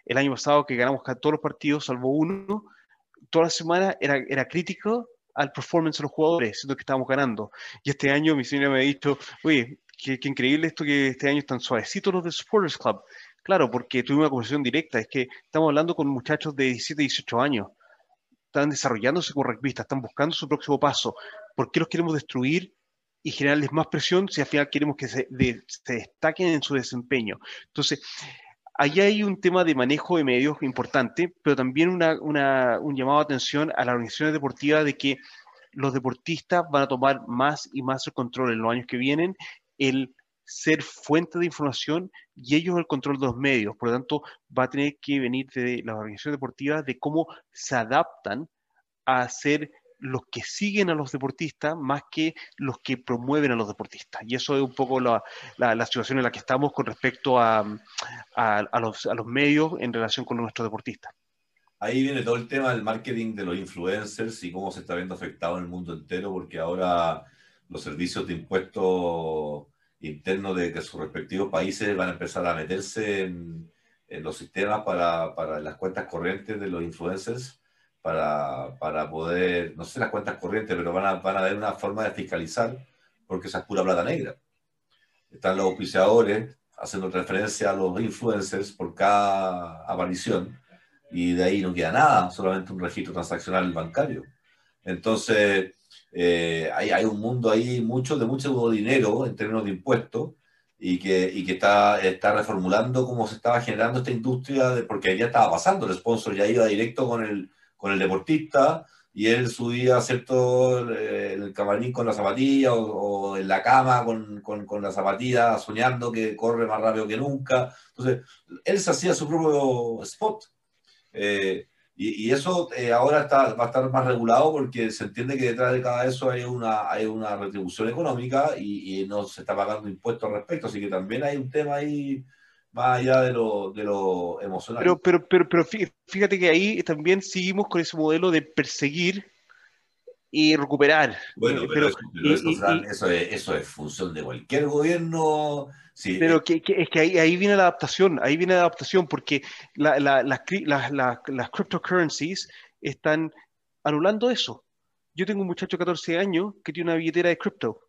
El año pasado que ganamos todos los partidos, salvo uno, toda la semana era, era crítico al performance de los jugadores, siendo que estábamos ganando. Y este año mi señora me ha dicho, oye, qué, increíble esto que este año están suavecitos los de Supporters Club. Claro, porque tuvimos una conversación directa, es que estamos hablando con muchachos de 17, 18 años están desarrollándose como rugbyistas, están buscando su próximo paso. ¿Por qué los queremos destruir y generarles más presión si al final queremos que se, destaquen en su desempeño? Entonces, ahí hay un tema de manejo de medios importante, pero también un llamado de atención a las organizaciones deportivas de que los deportistas van a tomar más y más el control en los años que vienen. Ser fuente de información y ellos el control de los medios. Por lo tanto, va a tener que venir de las organizaciones deportivas de cómo se adaptan a ser los que siguen a los deportistas más que los que promueven a los deportistas. Y eso es un poco la, situación en la que estamos con respecto a, los, a los medios en relación con nuestros deportistas. Ahí viene todo el tema del marketing de los influencers y cómo se está viendo afectado en el mundo entero, porque ahora los servicios de impuestos internos de que sus respectivos países van a empezar a meterse en, los sistemas para, para, las cuentas corrientes de los influencers, para, para, poder, no sé las cuentas corrientes, pero van a, van a haber una forma de fiscalizar, porque esa es pura plata negra. Están los auspiciadores haciendo referencia a los influencers por cada aparición, y de ahí no queda nada, solamente un registro transaccional bancario. Entonces, eh, hay, hay, un mundo ahí mucho, de mucho dinero en términos de impuestos y que, y que está, está reformulando cómo se estaba generando esta industria, de, porque ya estaba pasando, el sponsor ya iba directo con el, con el deportista y él subía, ¿cierto?, el camarín con la zapatilla o, en la cama con, con, con, la zapatilla soñando que corre más rápido que nunca. Entonces, él se hacía su propio spot. Eh, y, eso eh, ahora está, va a estar más regulado porque se entiende que detrás de cada eso hay una, hay una retribución económica y, no se está pagando impuestos al respecto. Así que también hay un tema ahí más allá de lo, de lo emocional. Pero, pero, pero, pero fíjate que ahí también seguimos con ese modelo de perseguir y recuperar. Bueno, pero, eso, eso, es, eso, es, función de cualquier gobierno Pero que, es que ahí, viene la adaptación, ahí viene la adaptación, porque las cryptocurrencies están anulando eso. Yo tengo un muchacho de 14 años que tiene una billetera de cripto.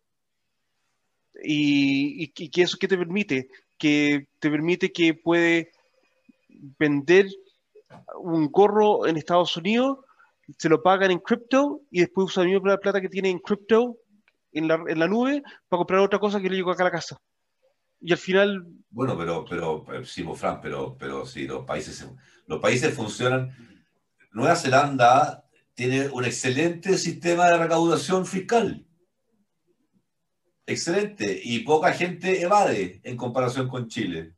Y, que eso qué te permite? Que te permite que puede vender un gorro en Estados Unidos, se lo pagan en cripto y después usa la misma plata que tiene en cripto en la, en la nube para comprar otra cosa que le llegó acá a la casa. Y al final... Bueno, pero, pero, pero sí, Fran, pero, pero sí, los países, los países funcionan. Nueva Zelanda tiene un excelente sistema de recaudación fiscal. Excelente. Y poca gente evade en comparación con Chile.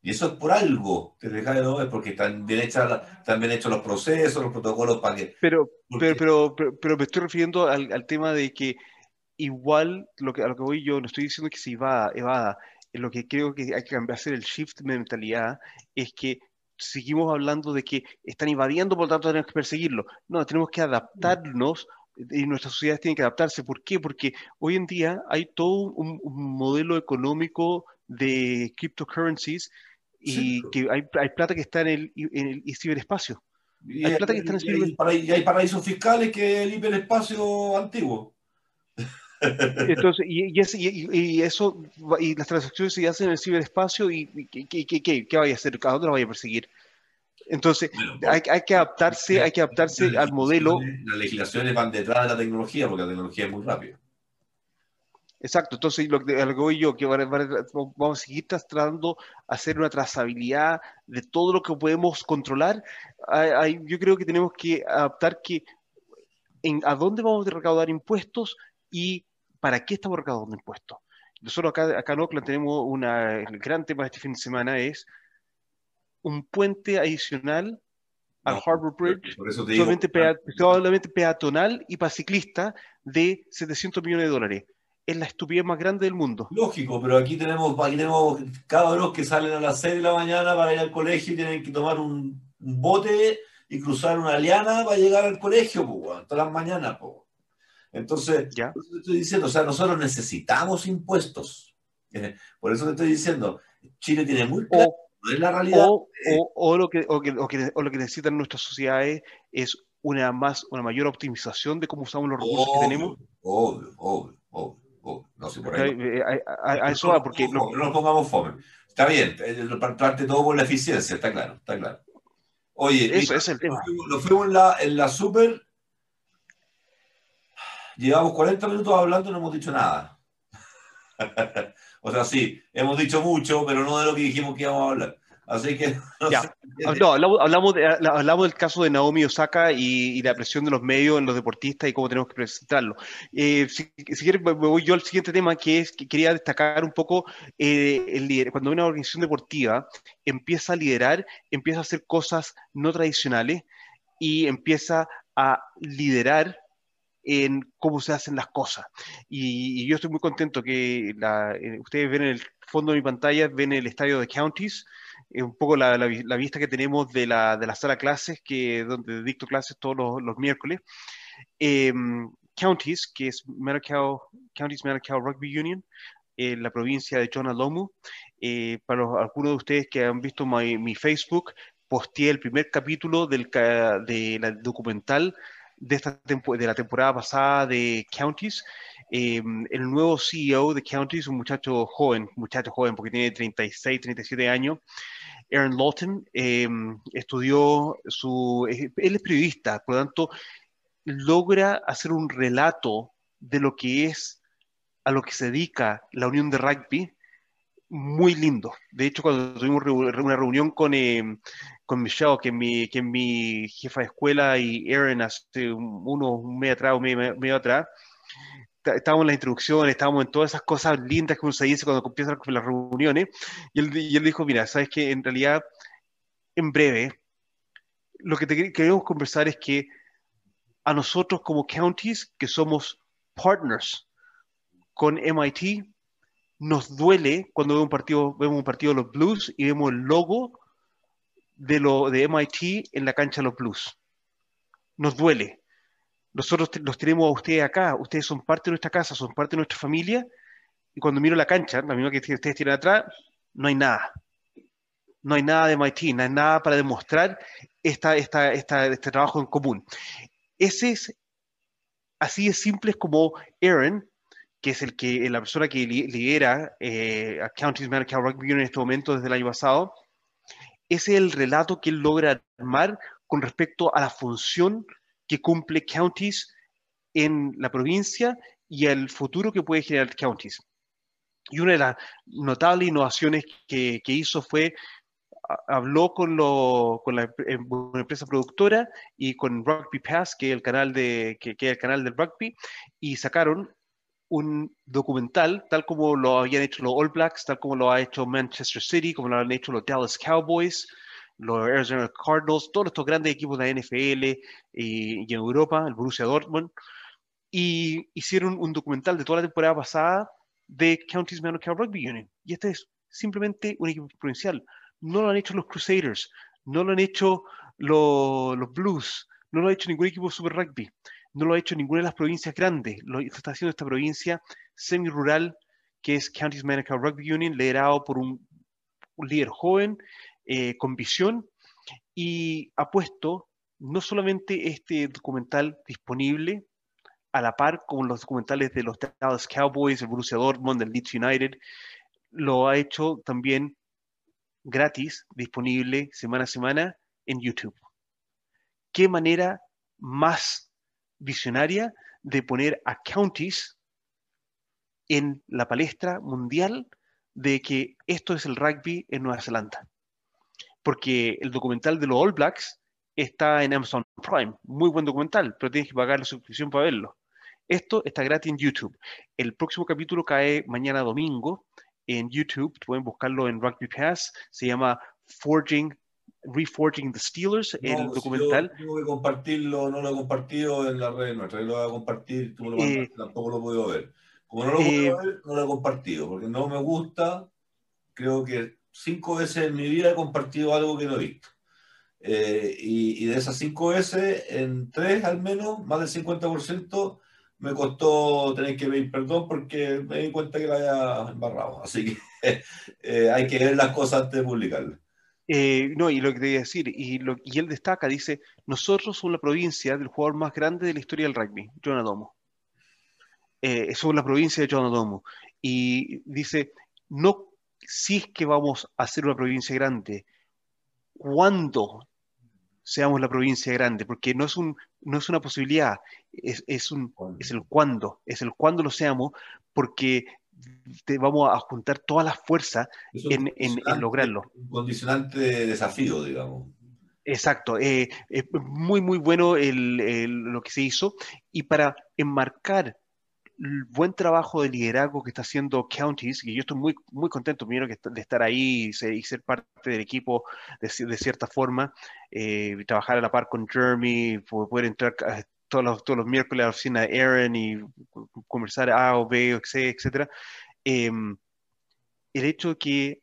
Y eso es por algo, te deja de no, es porque están bien, hechas, están bien hechos los procesos, los protocolos para que... Pero, pero, pero, pero, me estoy refiriendo al, al, tema de que igual lo que, a lo que voy yo, no estoy diciendo que se evada, evada, lo que creo que hay que cambiar, hacer el shift de mentalidad es que seguimos hablando de que están invadiendo, por lo tanto tenemos que perseguirlo. No, tenemos que adaptarnos y nuestras sociedades tienen que adaptarse. ¿Por qué? Porque hoy en día hay todo un, modelo económico de cryptocurrencies y que hay, hay, plata que está en el, en el ciberespacio. hay plata que está en el Y hay paraísos fiscales que el hiperespacio antiguo. Entonces, y, y, eso, y las transacciones se hacen en el ciberespacio, y, ¿qué, qué, qué, qué vaya a hacer? ¿A dónde lo vaya a perseguir? Entonces, hay, hay, que adaptarse, hay que adaptarse al modelo. Las legislaciones van detrás de la tecnología, porque la tecnología es muy rápida. Exacto, entonces lo que, voy yo, que vamos a seguir tratando de hacer una trazabilidad de todo lo que podemos controlar. Yo creo que tenemos que adaptar que en a dónde vamos a recaudar impuestos y para qué estamos recaudando impuestos. Nosotros acá, acá en Oakland tenemos una, el gran tema de este fin de semana es un puente adicional al Harbor Bridge, solamente, peatonal y para ciclistas, de 700 millones de dólares. Es la estupidez más grande del mundo. Lógico, pero aquí tenemos, aquí tenemos cabros que salen a las 6 de la mañana para ir al colegio y tienen que tomar un, bote y cruzar una liana para llegar al colegio, todas las mañanas. Entonces, ¿Ya? por eso te estoy diciendo, o sea, nosotros necesitamos impuestos. Por eso te estoy diciendo, Chile tiene muy claro, no es la realidad. O, lo que, o, que, o, que, o, lo que, necesitan nuestras sociedades es una, más, una mayor optimización de cómo usamos los recursos que tenemos. Obvio, obvio, obvio. No sé por ahí. Eh, a, eso va, porque. No, no, nos pongamos fome. Está bien, eh, parte todo por la eficiencia, está claro, está claro. Oye, eso es el tema. Nos fuimos en la, en la super Llevamos 40 minutos hablando y no hemos dicho nada. o sea, sí, hemos dicho mucho, pero no de lo que dijimos que íbamos a hablar. Así que. No, hablamos, hablamos, del caso de Naomi Osaka y, la presión de los medios en los deportistas y cómo tenemos que presentarlo. Eh, si, quieres, me voy yo al siguiente tema, que es que quería destacar un poco eh, el cuando una organización deportiva empieza a liderar, empieza a hacer cosas no tradicionales y empieza a liderar en cómo se hacen las cosas. Y, yo estoy muy contento que eh, ustedes ven en el fondo de mi pantalla, ven el estadio de Counties, eh, un poco la, vista que tenemos de la, de la sala clases, que, donde dicto clases todos los, miércoles. Em, Counties, que es Counties Manukau Rugby Union, en la provincia de Jonalomu. Eh, para algunos de ustedes que han visto mi, Facebook, posteé el primer capítulo del de la documental de, esta de la temporada pasada de Counties. Eh, el nuevo CEO de Counties, un muchacho joven, muchacho joven porque tiene 36, 37 años, Aaron Lawton, eh, estudió su... Él es periodista, por lo tanto, logra hacer un relato de lo que es a lo que se dedica la Unión de Rugby muy lindo. De hecho, cuando tuvimos una reunión con, eh, con Michelle, que es, mi, que mi jefa de escuela, y Aaron hace uno, un mes atrás, un medio, atrás, estábamos en la introducción, estábamos en todas esas cosas lindas que uno se dice cuando empiezan las reuniones, y él, y él dijo, mira, sabes que en realidad, en breve, lo que te queremos conversar es que a nosotros como counties, que somos partners con MIT, nos duele cuando vemos un partido, vemos un partido de los Blues y vemos el logo de, lo, de MIT en la cancha de los Blues. Nos duele. Nosotros los tenemos a ustedes acá, ustedes son parte de nuestra casa, son parte de nuestra familia, y cuando miro la cancha, la misma que ustedes tienen atrás, no hay nada. No hay nada de MIT, no hay nada para demostrar esta, esta, esta, este trabajo en común. Ese es, así de simple como Aaron, que es el que, la persona que lidera eh, a Counties Medical Rugby Union en este momento desde el año pasado, ese es el relato que él logra armar con respecto a la función que cumple Counties en la provincia y el futuro que puede generar Counties. Y una de las notables innovaciones que, hizo fue, habló con, con la em, empresa productora y con Rugby Pass, que es el canal, de, que, que es el canal del rugby, y sacaron un documental, tal como lo habían hecho los All Blacks, tal como lo ha hecho Manchester City, como lo han hecho los Dallas Cowboys, los Arizona Cardinals, todos estos grandes equipos de la NFL y, en Europa, el Borussia Dortmund, y hicieron un documental de toda la temporada pasada de Counties Medical Rugby Union. Y este es simplemente un equipo provincial. No lo han hecho los Crusaders, no lo han hecho los, los Blues, no lo ha hecho ningún equipo Super Rugby, no lo ha hecho ninguna de las provincias grandes. Lo está haciendo esta provincia semi-rural que es Counties Medical Rugby Union, liderado por un, líder joven eh, con visión y ha puesto no solamente este documental disponible a la par con los documentales de los Dallas Cowboys, el Borussia Dortmund, el Leeds United, lo ha hecho también gratis, disponible semana a semana en YouTube. ¿Qué manera más visionaria de poner a counties en la palestra mundial de que esto es el rugby en Nueva Zelanda? Porque el documental de los All Blacks está en Amazon Prime. Muy buen documental, pero tienes que pagar la suscripción para verlo. Esto está gratis en YouTube. El próximo capítulo cae mañana domingo en YouTube. Pueden buscarlo en Rugby Pass. Se llama Forging Reforging the Steelers, el documental. Yo tengo que compartirlo, no lo he compartido en la red nuestra, lo voy a compartir, tú lo eh, tampoco lo puedo ver. Como no lo puedo eh, ver, no lo he compartido, porque no me gusta, creo que cinco veces en mi vida he compartido algo que no he visto. Eh, y, de esas cinco veces, en tres al menos, más del 50%, me costó tener que pedir perdón porque me di cuenta que la había embarrado. Así que eh, hay que ver las cosas antes de publicarlas. Eh, no, y lo que te a decir, y, lo, y él destaca, dice, nosotros somos la provincia del jugador más grande de la historia del rugby, John Adomo. Eh, somos la provincia de John Adomo. Y dice, no si es que vamos a ser una provincia grande, cuando seamos la provincia grande, porque no es, un, no es una posibilidad, es, es, un, es el cuándo, es el cuándo lo seamos, porque te vamos a juntar todas las fuerzas en, en, lograrlo. Un condicionante de desafío, digamos. Exacto, eh, es muy, muy bueno el, lo que se hizo y para enmarcar el buen trabajo de liderazgo que está haciendo Counties, y yo estoy muy, muy contento primero de estar ahí y ser, parte del equipo de, de cierta forma, eh, trabajar a la par con Jeremy, poder entrar todos los, todos los miércoles a la oficina de Aaron y conversar A o B o C, etc. Em, el hecho de que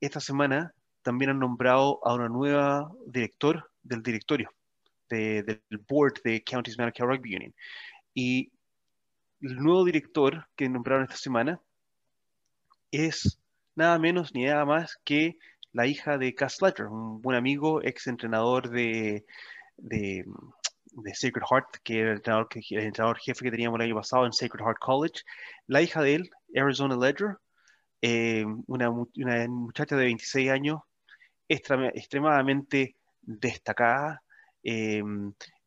esta semana también han nombrado a una nueva director del directorio del board de Counties Medical Rugby Union. Y el nuevo director que nombraron esta semana es nada menos ni nada más que la hija de Cass Slater, un buen amigo, ex entrenador de, de, Sacred Heart, que era el entrenador, jefe que teníamos el año pasado en Sacred Heart College. La hija de él, Arizona Ledger, eh, una, muchacha de 26 años, extremadamente destacada eh,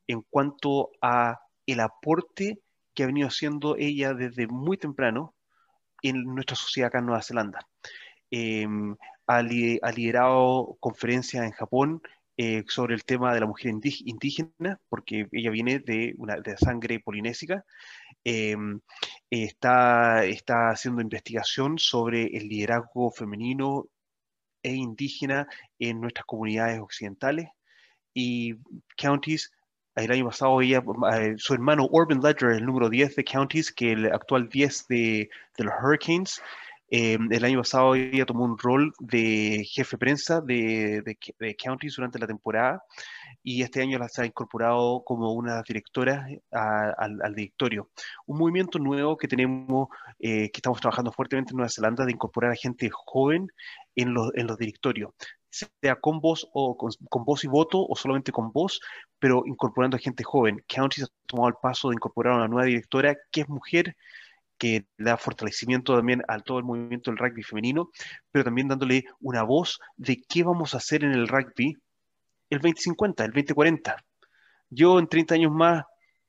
en cuanto a el aporte que ha venido haciendo ella desde muy temprano en nuestra sociedad acá en Nueva Zelanda. Em, ha, liderado conferencias en Japón eh, sobre el tema de la mujer indígena, porque ella viene de, una, de sangre polinésica. Em, está, está haciendo investigación sobre el liderazgo femenino e indígena en nuestras comunidades occidentales. Y Counties el año pasado ella, eh, su hermano Orban Ledger, el número 10 de Counties, que el actual 10 de, los Hurricanes, Eh, el año pasado ella tomó un rol de jefe prensa de, de, de counties durante la temporada y este año la ha incorporado como una directora al, al, directorio. Un movimiento nuevo que tenemos, eh, que estamos trabajando fuertemente en Nueva Zelanda, de incorporar a gente joven en los, en los directorios, sea con voz o con, con, voz y voto o solamente con voz, pero incorporando a gente joven. Counties ha tomado el paso de incorporar a una nueva directora que es mujer, que da fortalecimiento también a todo el movimiento del rugby femenino, pero también dándole una voz de qué vamos a hacer en el rugby el 2050, el 2040. Yo en 30 años más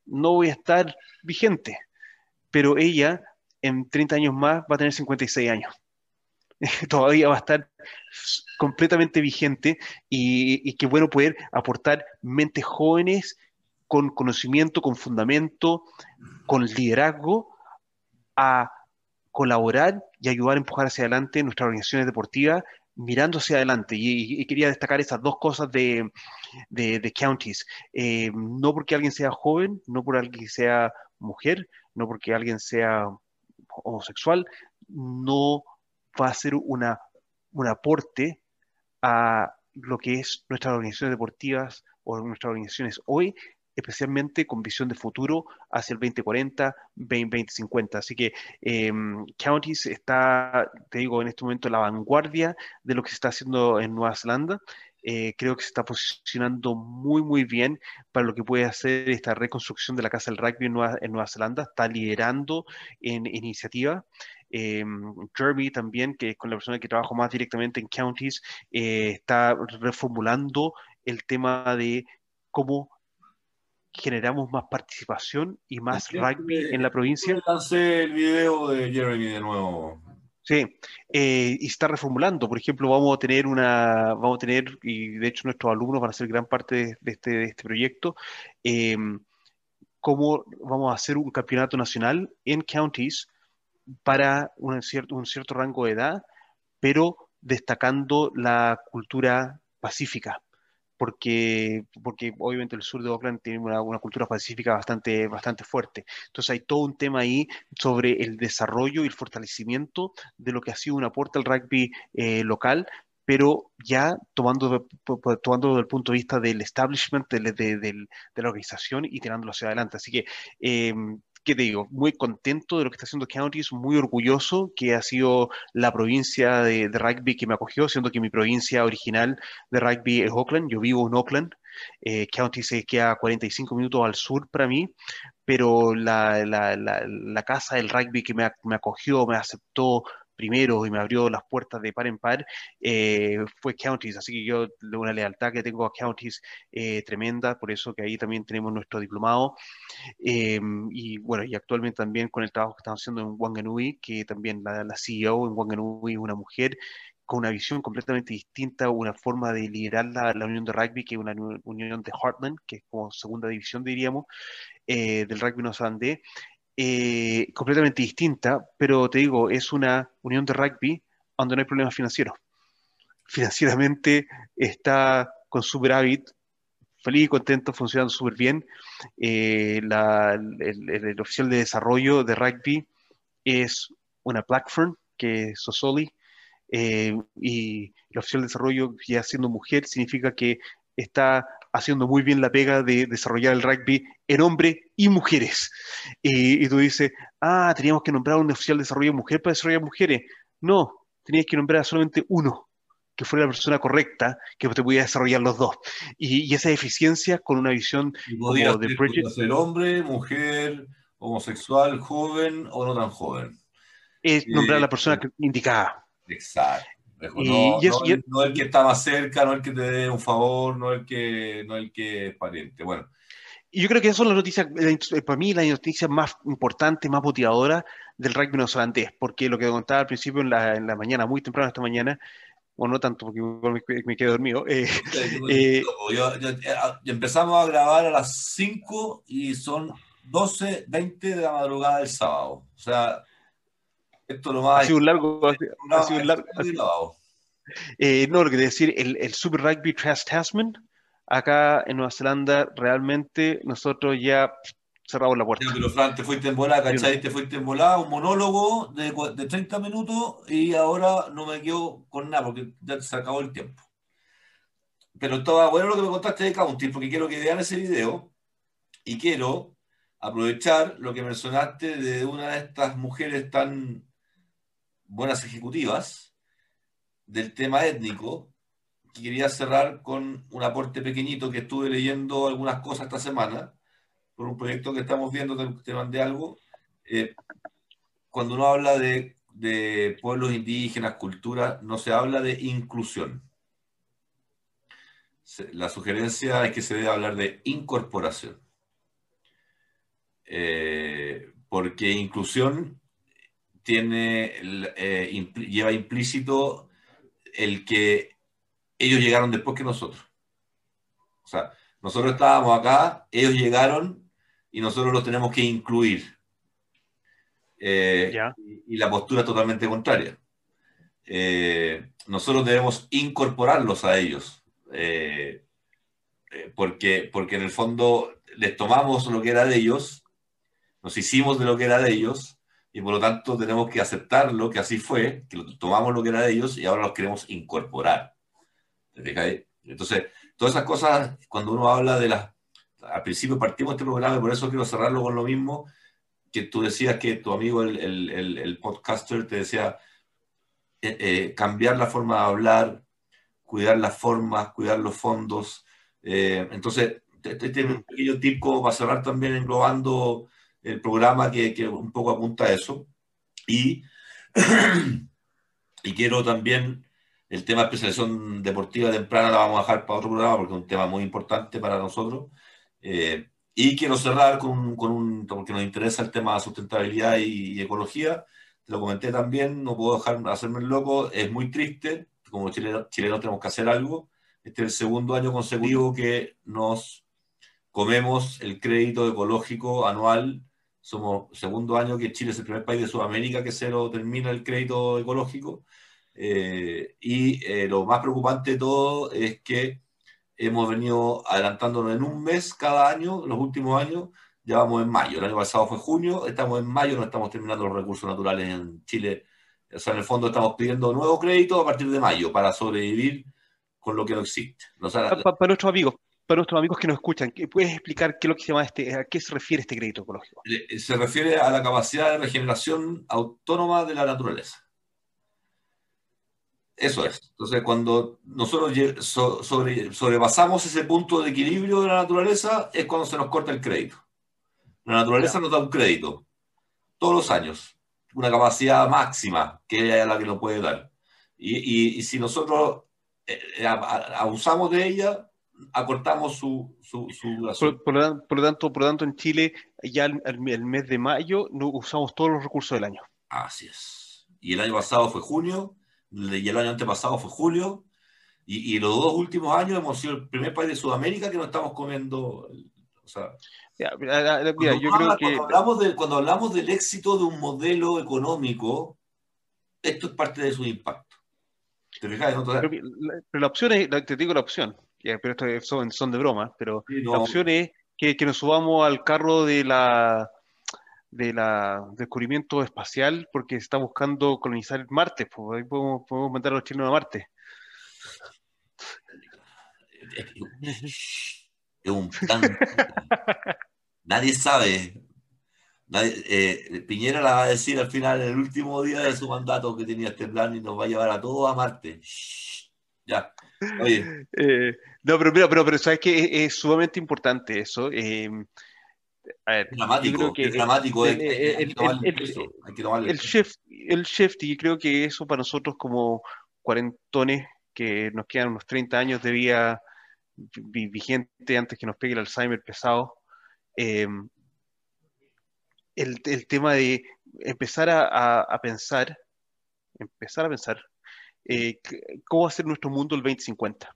no voy a estar vigente, pero ella en 30 años más va a tener 56 años. Todavía va a estar completamente vigente y, y qué bueno poder aportar mentes jóvenes con conocimiento, con fundamento, con liderazgo a colaborar y ayudar a empujar hacia adelante nuestras organizaciones deportivas mirando hacia adelante. Y, quería destacar esas dos cosas de, de, counties. Eh, no porque alguien sea joven, no por alguien sea mujer, no porque alguien sea homosexual, no va a ser una, un aporte a lo que es nuestras organizaciones deportivas o nuestras organizaciones hoy, especialmente con visión de futuro hacia el 2040, 2050. Así que eh, Counties está, te digo, en este momento en la vanguardia de lo que se está haciendo en Nueva Zelanda. Eh, creo que se está posicionando muy, muy bien para lo que puede hacer esta reconstrucción de la Casa del Rugby en Nueva, Zelanda. Está liderando en, iniciativa. Jeremy también, que es con la persona que trabajo más directamente en counties, eh, está reformulando el tema de cómo generamos más participación y más rugby en la provincia. Lancé el video de Jeremy de nuevo. Sí, eh, y está reformulando. Por ejemplo, vamos a tener una, vamos a tener, y de hecho nuestros alumnos van a ser gran parte de, este, de este, proyecto, eh, cómo vamos a hacer un campeonato nacional en counties para un cierto, un cierto rango de edad, pero destacando la cultura pacífica porque, porque obviamente el sur de Oakland tiene una, una, cultura pacífica bastante, bastante fuerte. Entonces hay todo un tema ahí sobre el desarrollo y el fortalecimiento de lo que ha sido un aporte al rugby eh, local, pero ya tomando, tomando desde el punto de vista del establishment, de, de, de, de la organización y tirándolo hacia adelante. Así que eh, ¿qué te digo? Muy contento de lo que está haciendo Counties, muy orgulloso que ha sido la provincia de, de, rugby que me acogió, siendo que mi provincia original de rugby es Oakland, yo vivo en Oakland, eh, Counties se queda 45 minutos al sur para mí, pero la, la, la, la casa del rugby que me, me acogió, me aceptó, primero y me abrió las puertas de par en par eh, fue Counties, así que yo una lealtad que tengo a Counties eh, tremenda, por eso que ahí también tenemos nuestro diplomado. Eh, y bueno, y actualmente también con el trabajo que estamos haciendo en Wanganui, que también la, la CEO en Wanganui es una mujer con una visión completamente distinta, una forma de liderar la, la, unión de rugby, que es una unión de Heartland, que es como segunda división, diríamos, eh, del rugby neozelandés, eh, completamente distinta, pero te digo, es una unión de rugby donde no hay problemas financieros. Financieramente está con superávit, feliz y contento, funcionando súper bien. Eh, la, el, oficial de desarrollo de rugby es una Blackfern, que es Sosoli, eh, y el oficial de desarrollo, ya siendo mujer, significa que está haciendo muy bien la pega de desarrollar el rugby en hombres y mujeres. Y, y, tú dices, ah, teníamos que nombrar a un oficial de desarrollo mujer para desarrollar mujeres. No, tenías que nombrar a solamente uno, que fuera la persona correcta, que te pudiera desarrollar los dos. Y, y esa eficiencia con una visión como de Bridget. ser hombre, mujer, homosexual, joven o no tan joven. Es nombrar a la persona eh, indicada. Exacto. No, y, y, no, y, no, el que está más cerca, no el que te dé un favor, no el que, no el que es pariente. Bueno. Y yo creo que eso es la noticia, para mí, la noticia más importante, más motivadora del rugby neozelandés, porque lo que contaba al principio en la, en la mañana, muy temprano esta mañana, o no tanto, porque me, me quedé dormido. Eh, eh, yo, yo, empezamos a grabar a las 5 y son 12, 20 de la madrugada del sábado. O sea, esto lo más. Ha sido un largo. Ha, sido un largo. Eh, no, lo que decir, el, el Super Rugby Trans Tasman, acá en Nueva Zelanda, realmente nosotros ya cerramos la puerta. pero Fran, te fuiste en volada, ¿cachai? Te fuiste en volada, un monólogo de, de 30 minutos y ahora no me quedo con nada porque ya se acabó el tiempo. Pero estaba bueno lo que me contaste de County, porque quiero que vean ese video y quiero aprovechar lo que mencionaste de una de estas mujeres tan buenas ejecutivas del tema étnico, que quería cerrar con un aporte pequeñito que estuve leyendo algunas cosas esta semana por un proyecto que estamos viendo, te, mandé algo. Eh, cuando uno habla de, de pueblos indígenas, cultura, no se habla de inclusión. La sugerencia es que se debe hablar de incorporación. Eh, porque inclusión tiene, eh, lleva implícito el que ellos llegaron después que nosotros. O sea, nosotros estábamos acá, ellos llegaron y nosotros los tenemos que incluir. Eh, y, la postura es totalmente contraria. Eh, nosotros debemos incorporarlos a ellos, eh, porque, porque en el fondo les tomamos lo que era de ellos, nos hicimos de lo que era de ellos, y por lo tanto tenemos que aceptarlo, que así fue, que tomamos lo que era de ellos y ahora los queremos incorporar. Entonces, todas esas cosas, cuando uno habla de las al principio partimos este programa y por eso quiero cerrarlo con lo mismo, que tú decías que tu amigo, el, el, el, podcaster, te decía eh, eh, cambiar la forma de hablar, cuidar las formas, cuidar los fondos. Eh, entonces, este es un pequeño tip como para cerrar también englobando el programa que, que un poco apunta a eso. Y, y quiero también el tema de especialización deportiva temprana la vamos a dejar para otro programa porque es un tema muy importante para nosotros. Eh, y quiero cerrar con, con, un, porque nos interesa el tema de sustentabilidad y, ecología. Te lo comenté también, no puedo dejar hacerme el loco, es muy triste, como chilenos chileno tenemos que hacer algo. Este es el segundo año consecutivo que nos comemos el crédito ecológico anual. Somos segundo año que Chile es el primer país de Sudamérica que se lo termina el crédito ecológico. Eh, y eh, lo más preocupante de todo es que hemos venido adelantándonos en un mes cada año, los últimos años, ya vamos en mayo. El año pasado fue junio, estamos en mayo, no estamos terminando los recursos naturales en Chile. O sea, en el fondo estamos pidiendo nuevo crédito a partir de mayo para sobrevivir con lo que no existe. para, nuestros amigos, para nuestros amigos que nos escuchan, ¿puedes explicar qué es lo que se llama este, a qué se refiere este crédito ecológico? Eh, se refiere a la capacidad de regeneración autónoma de la naturaleza. Eso es. Entonces, cuando nosotros sobre, sobrepasamos ese punto de equilibrio de la naturaleza, es cuando se nos corta el crédito. La naturaleza nos da un crédito todos los años, una capacidad máxima que es la que nos puede dar. Y, si nosotros eh, eh, abusamos de ella, acortamos su, su, por, lo, tanto, por lo tanto, en Chile, ya el, el mes de mayo, no usamos todos los recursos del año. Así es. Y el año pasado fue junio y el año antepasado fue julio, y, los dos últimos años hemos sido el primer país de Sudamérica que nos estamos comiendo. O sea, cuando, yo creo que... hablamos de, cuando hablamos del éxito de un modelo económico, esto es parte de su impacto. ¿Te fijas? Pero, la, opción es, te digo la opción, pero esto son, son de broma, pero la opción es que, que, nos subamos al carro de la del descubrimiento espacial porque está buscando colonizar Marte. Pues ahí podemos, podemos mandar a los chilenos a Marte. Es un plan. Nadie sabe. Eh, Piñera la va a decir al final, en el último día de su mandato, que tenía este plan y nos va a llevar a todos a Marte. Ya. Oye. Eh, no, pero mira, pero, pero sabes que es, sumamente importante eso. Eh, dramático, que dramático. El, el, shift, el shift, y creo que eso para nosotros como cuarentones, que nos quedan unos 30 años de vida vigente antes que nos pegue el Alzheimer pesado, em, el, el, tema de empezar a, a, pensar, empezar a pensar eh, cómo va a ser nuestro mundo el 2050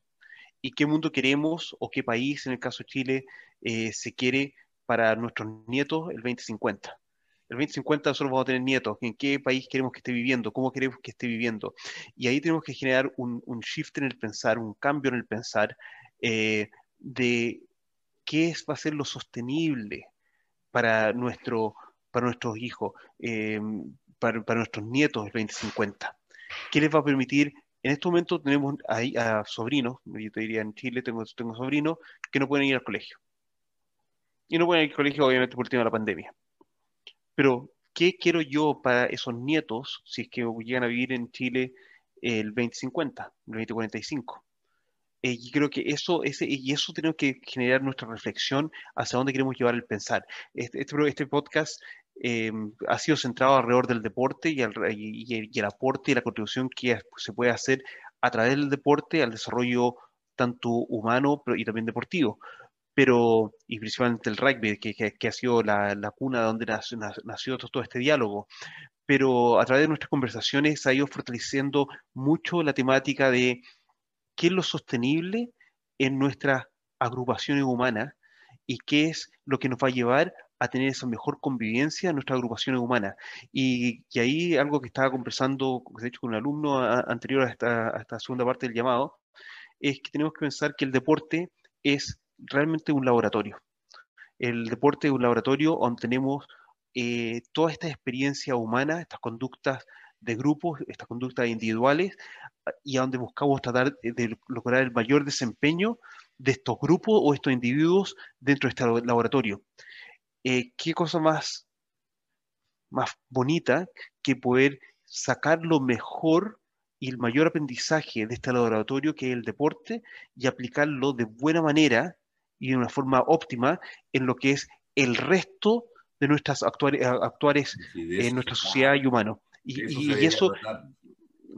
y qué mundo queremos o qué país, en el caso de Chile, eh, se quiere para nuestros nietos el 2050. El 2050 nosotros vamos a tener nietos. ¿En qué país queremos que esté viviendo? ¿Cómo queremos que esté viviendo? Y ahí tenemos que generar un, shift en el pensar, un cambio en el pensar eh, de qué es, va a ser lo sostenible para, para nuestros hijos, para, para, nuestros nietos el 2050? ¿Qué les va a permitir? En este momento tenemos ahí a sobrinos, yo te diría en Chile tengo, tengo sobrinos que no pueden ir al colegio. Y no pueden ir al colegio obviamente por el tema de la pandemia. Pero, ¿qué quiero yo para esos nietos si es que llegan a vivir en Chile el 2050, el 2045? Eh, y creo que eso, ese, y eso tenemos que generar nuestra reflexión hacia dónde queremos llevar el pensar. Este, este, este podcast eh, ha sido centrado alrededor del deporte y el, aporte y la contribución que se puede hacer a través del deporte al desarrollo tanto humano y también deportivo. Pero, y principalmente el rugby, que, que, ha sido la, la, cuna donde nació, nació todo este diálogo pero a través de nuestras conversaciones ha ido fortaleciendo mucho la temática de qué es lo sostenible en nuestras agrupaciones humanas y qué es lo que nos va a llevar a tener esa mejor convivencia en nuestras agrupaciones humanas. Y, y ahí algo que estaba conversando, de hecho, con un alumno a, anterior a esta, a esta segunda parte del llamado, es que tenemos que pensar que el deporte es realmente un laboratorio. El deporte es un laboratorio donde tenemos eh, toda esta experiencia humana, estas conductas de grupos, estas conductas individuales, y a donde buscamos tratar de lograr el mayor desempeño de estos grupos o estos individuos dentro de este laboratorio. Eh, ¿Qué cosa más, más bonita que poder sacar lo mejor y el mayor aprendizaje de este laboratorio que es el deporte y aplicarlo de buena manera y de una forma óptima en lo que es el resto de nuestras actuales, actuales sí, en nuestra sociedad y humano. Y, y, y eso,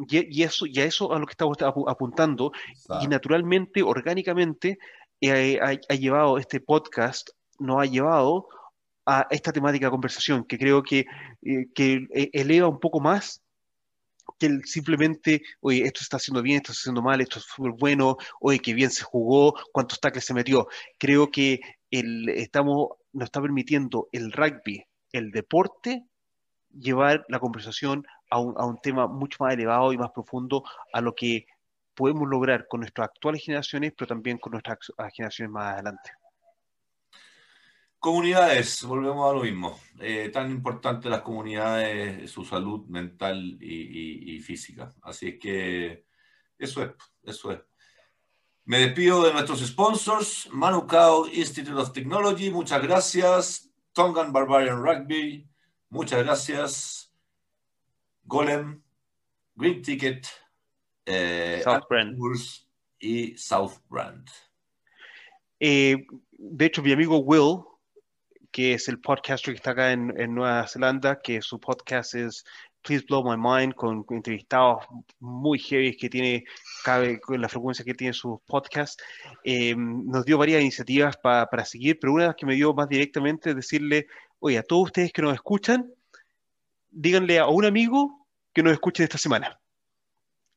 y, y, eso, y a eso a lo que estamos apuntando, Exacto. y naturalmente, orgánicamente, eh, ha, ha, llevado este podcast, nos ha llevado a esta temática de conversación, que creo que, eh, que eleva un poco más que el simplemente, oye, esto se está haciendo bien, esto está haciendo mal, esto es súper bueno, oye, qué bien se jugó, cuántos tackles se metió. Creo que el, estamos, nos está permitiendo el rugby, el deporte, llevar la conversación a un, a un, tema mucho más elevado y más profundo a lo que podemos lograr con nuestras actuales generaciones, pero también con nuestras generaciones más adelante. Comunidades, volvemos a lo mismo. Eh, tan importante las comunidades, su salud mental y, y, y, física. Así es que eso es, eso es. Me despido de nuestros sponsors, Manukau Institute of Technology, muchas gracias. Tongan Barbarian Rugby, Muchas gracias. Golem, Green Ticket, eh, South Brand. y South Brand. Eh, de hecho, mi amigo Will, que es el podcaster que está acá en, en, Nueva Zelanda, que su podcast es Please Blow My Mind, con, entrevistados muy heavy que tiene, cabe con la frecuencia que tiene sus podcasts, eh, nos dio varias iniciativas pa, para seguir, pero una de las que me dio más directamente es decirle, oye, a todos ustedes que nos escuchan, díganle a un amigo que nos escuche esta semana.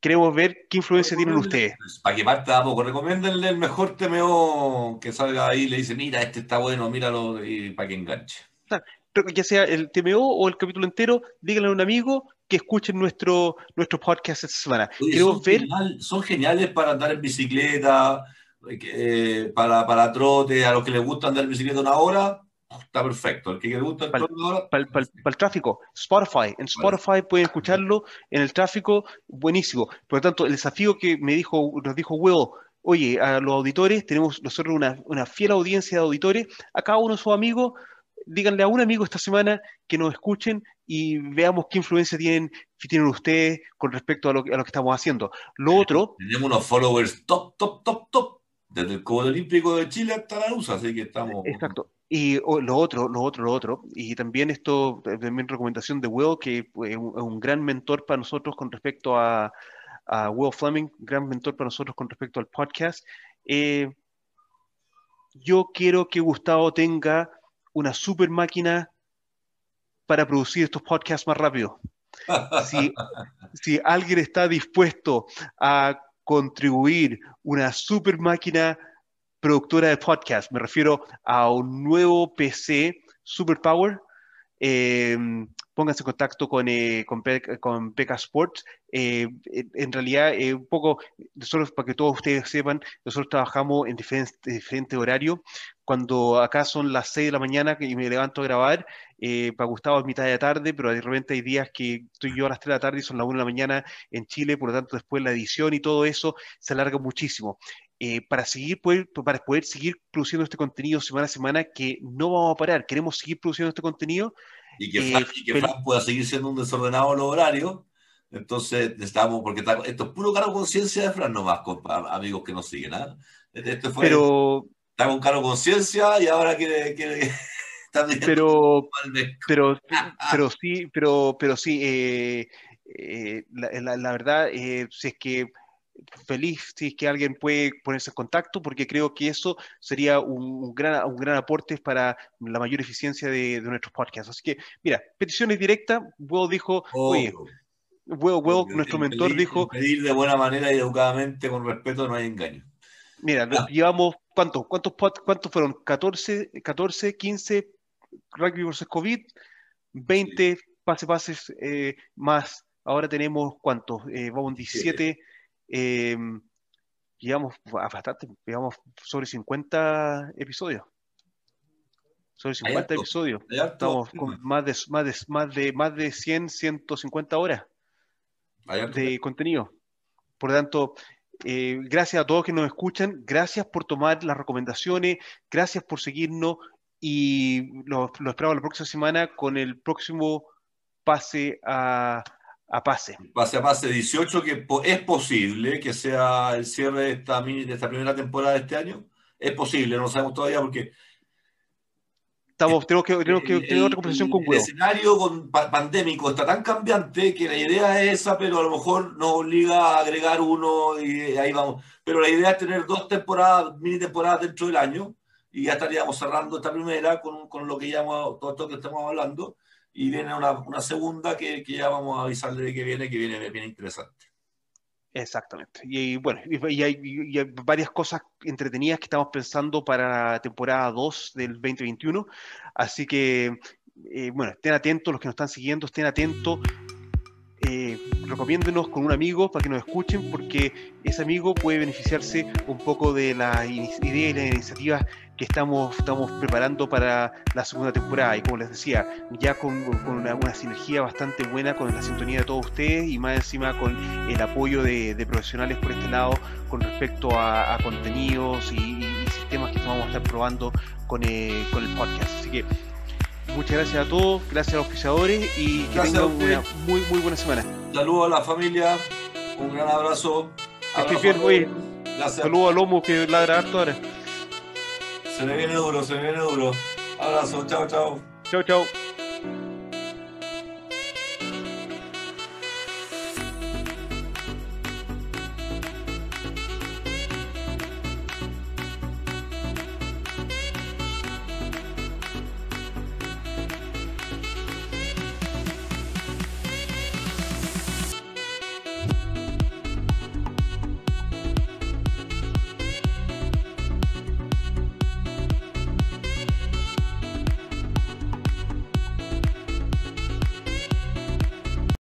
Queremos ver qué influencia tienen ustedes. Para que parta a poco, recomiéndenle el mejor TMO que salga ahí y le dice, mira, este está bueno, míralo, y para que enganche. Ya sea el TMO o el capítulo entero, díganle a un amigo que escuchen nuestro, nuestro podcast esta semana. Oye, Queremos son, ver... genial, son geniales para andar en bicicleta, eh, para, para trote, a los que les gusta andar en bicicleta una hora, Está perfecto. El que le gusta el para, para, para, para, el tráfico, Spotify. En Spotify vale. pueden escucharlo en el tráfico, buenísimo. Por lo tanto, el desafío que me dijo, nos dijo Will, oye, a los auditores, tenemos nosotros una, una fiel audiencia de auditores, a cada uno de sus amigos, díganle a un amigo esta semana que nos escuchen y veamos qué influencia tienen, tienen ustedes con respecto a lo, a lo que estamos haciendo. Lo otro... Tenemos unos followers top, top, top, top, desde el Comité Olímpico de Chile hasta la USA, así que estamos... Exacto. Y oh, lo otro, lo otro, lo otro, y también esto, también recomendación de Will, que es un, un, gran mentor para nosotros con respecto a, a, Will Fleming, gran mentor para nosotros con respecto al podcast. Eh, yo quiero que Gustavo tenga una super máquina para producir estos podcasts más rápido. Si, si alguien está dispuesto a contribuir una super máquina productora de podcast. Me refiero a un nuevo PC Superpower eh, pónganse en contacto con, eh, con, con Peca Sports. Eh, en realidad, eh, un poco, nosotros, para que todos ustedes sepan, nosotros trabajamos en diferentes horarios. Cuando acá son las 6 de la mañana y me levanto a grabar, para Gustavo es mitad de la tarde, pero de repente hay días que estoy yo a las 3 de la tarde y son las 1 de la mañana en Chile, por lo tanto después la edición y todo eso se alarga muchísimo. Para, seguir, poder, para poder seguir produciendo este contenido semana a semana, que no vamos a parar, queremos seguir produciendo este contenido, y que, Fran, pueda seguir siendo un desordenado en los horarios. Entonces, necesitamos, porque esto es puro cargo conciencia de Fran nomás, amigos que nos siguen. ¿ah? Este fue, pero, está con cargo conciencia y ahora quiere, quiere. Pero, pero, pero sí, pero, pero sí, eh, eh, la, la, verdad, eh, si es que feliz si es que alguien puede ponerse en contacto, porque creo que eso sería un, gran, un gran aporte para la mayor eficiencia de, nuestros podcasts. Así que, mira, peticiones directas, Will dijo, oye, Will, nuestro mentor dijo... Pedir de buena manera y educadamente, con respeto, no hay engaño. Mira, ah. llevamos, ¿cuántos? ¿Cuántos, ¿Cuántos fueron? 14, 14, 15 rugby versus COVID, 20 pase pases eh, más. Ahora tenemos, ¿cuántos? Eh, vamos 17 eh, llevamos bastante, llevamos sobre 50 episodios. Sobre 50 episodios. Estamos con más de, más, de, más, de, más de 100, 150 horas de contenido. Por lo tanto, eh, gracias a todos que nos escuchan, gracias por tomar las recomendaciones, gracias por seguirnos y lo, lo esperamos la próxima semana con el próximo pase a, a pase. Pase a pase 18, que es posible que sea el cierre de esta, de esta primera temporada de este año. Es posible, no lo sabemos todavía porque... Estamos, tenemos que, tenemos que tener otra conversación con El escenario con, pandémico está tan cambiante que la idea es esa, pero a lo mejor nos obliga a agregar uno y ahí vamos. Pero la idea es tener dos temporadas, mini temporadas dentro del año y ya estaríamos cerrando esta primera con, con lo que ya todo esto que estamos hablando y viene una, una segunda que, que, ya vamos a avisarle de que viene, que viene bien interesante. Exactamente. Y, bueno, y, hay, y, hay, varias cosas entretenidas que estamos pensando para la temporada 2 del 2021. Así que, eh, bueno, estén atentos, los que nos están siguiendo, estén atentos eh, recomiéndenos con un amigo para que nos escuchen, porque ese amigo puede beneficiarse un poco de la idea y las iniciativas que estamos, estamos preparando para la segunda temporada. Y como les decía, ya con, una, sinergia bastante buena con la sintonía de todos ustedes y más encima con el apoyo de, profesionales por este lado con respecto a, contenidos y, sistemas que vamos a estar probando con, eh, con el podcast. Así que Muchas gracias a todos, gracias a los pisadores y que tengan una muy, muy buena semana. Saludos a la familia, un gran abrazo. Estoy bien, oye. Saludos a Lomo que ladra harto ahora. Se me viene duro, se me viene duro. Abrazo, chao, chao. Chao, chao.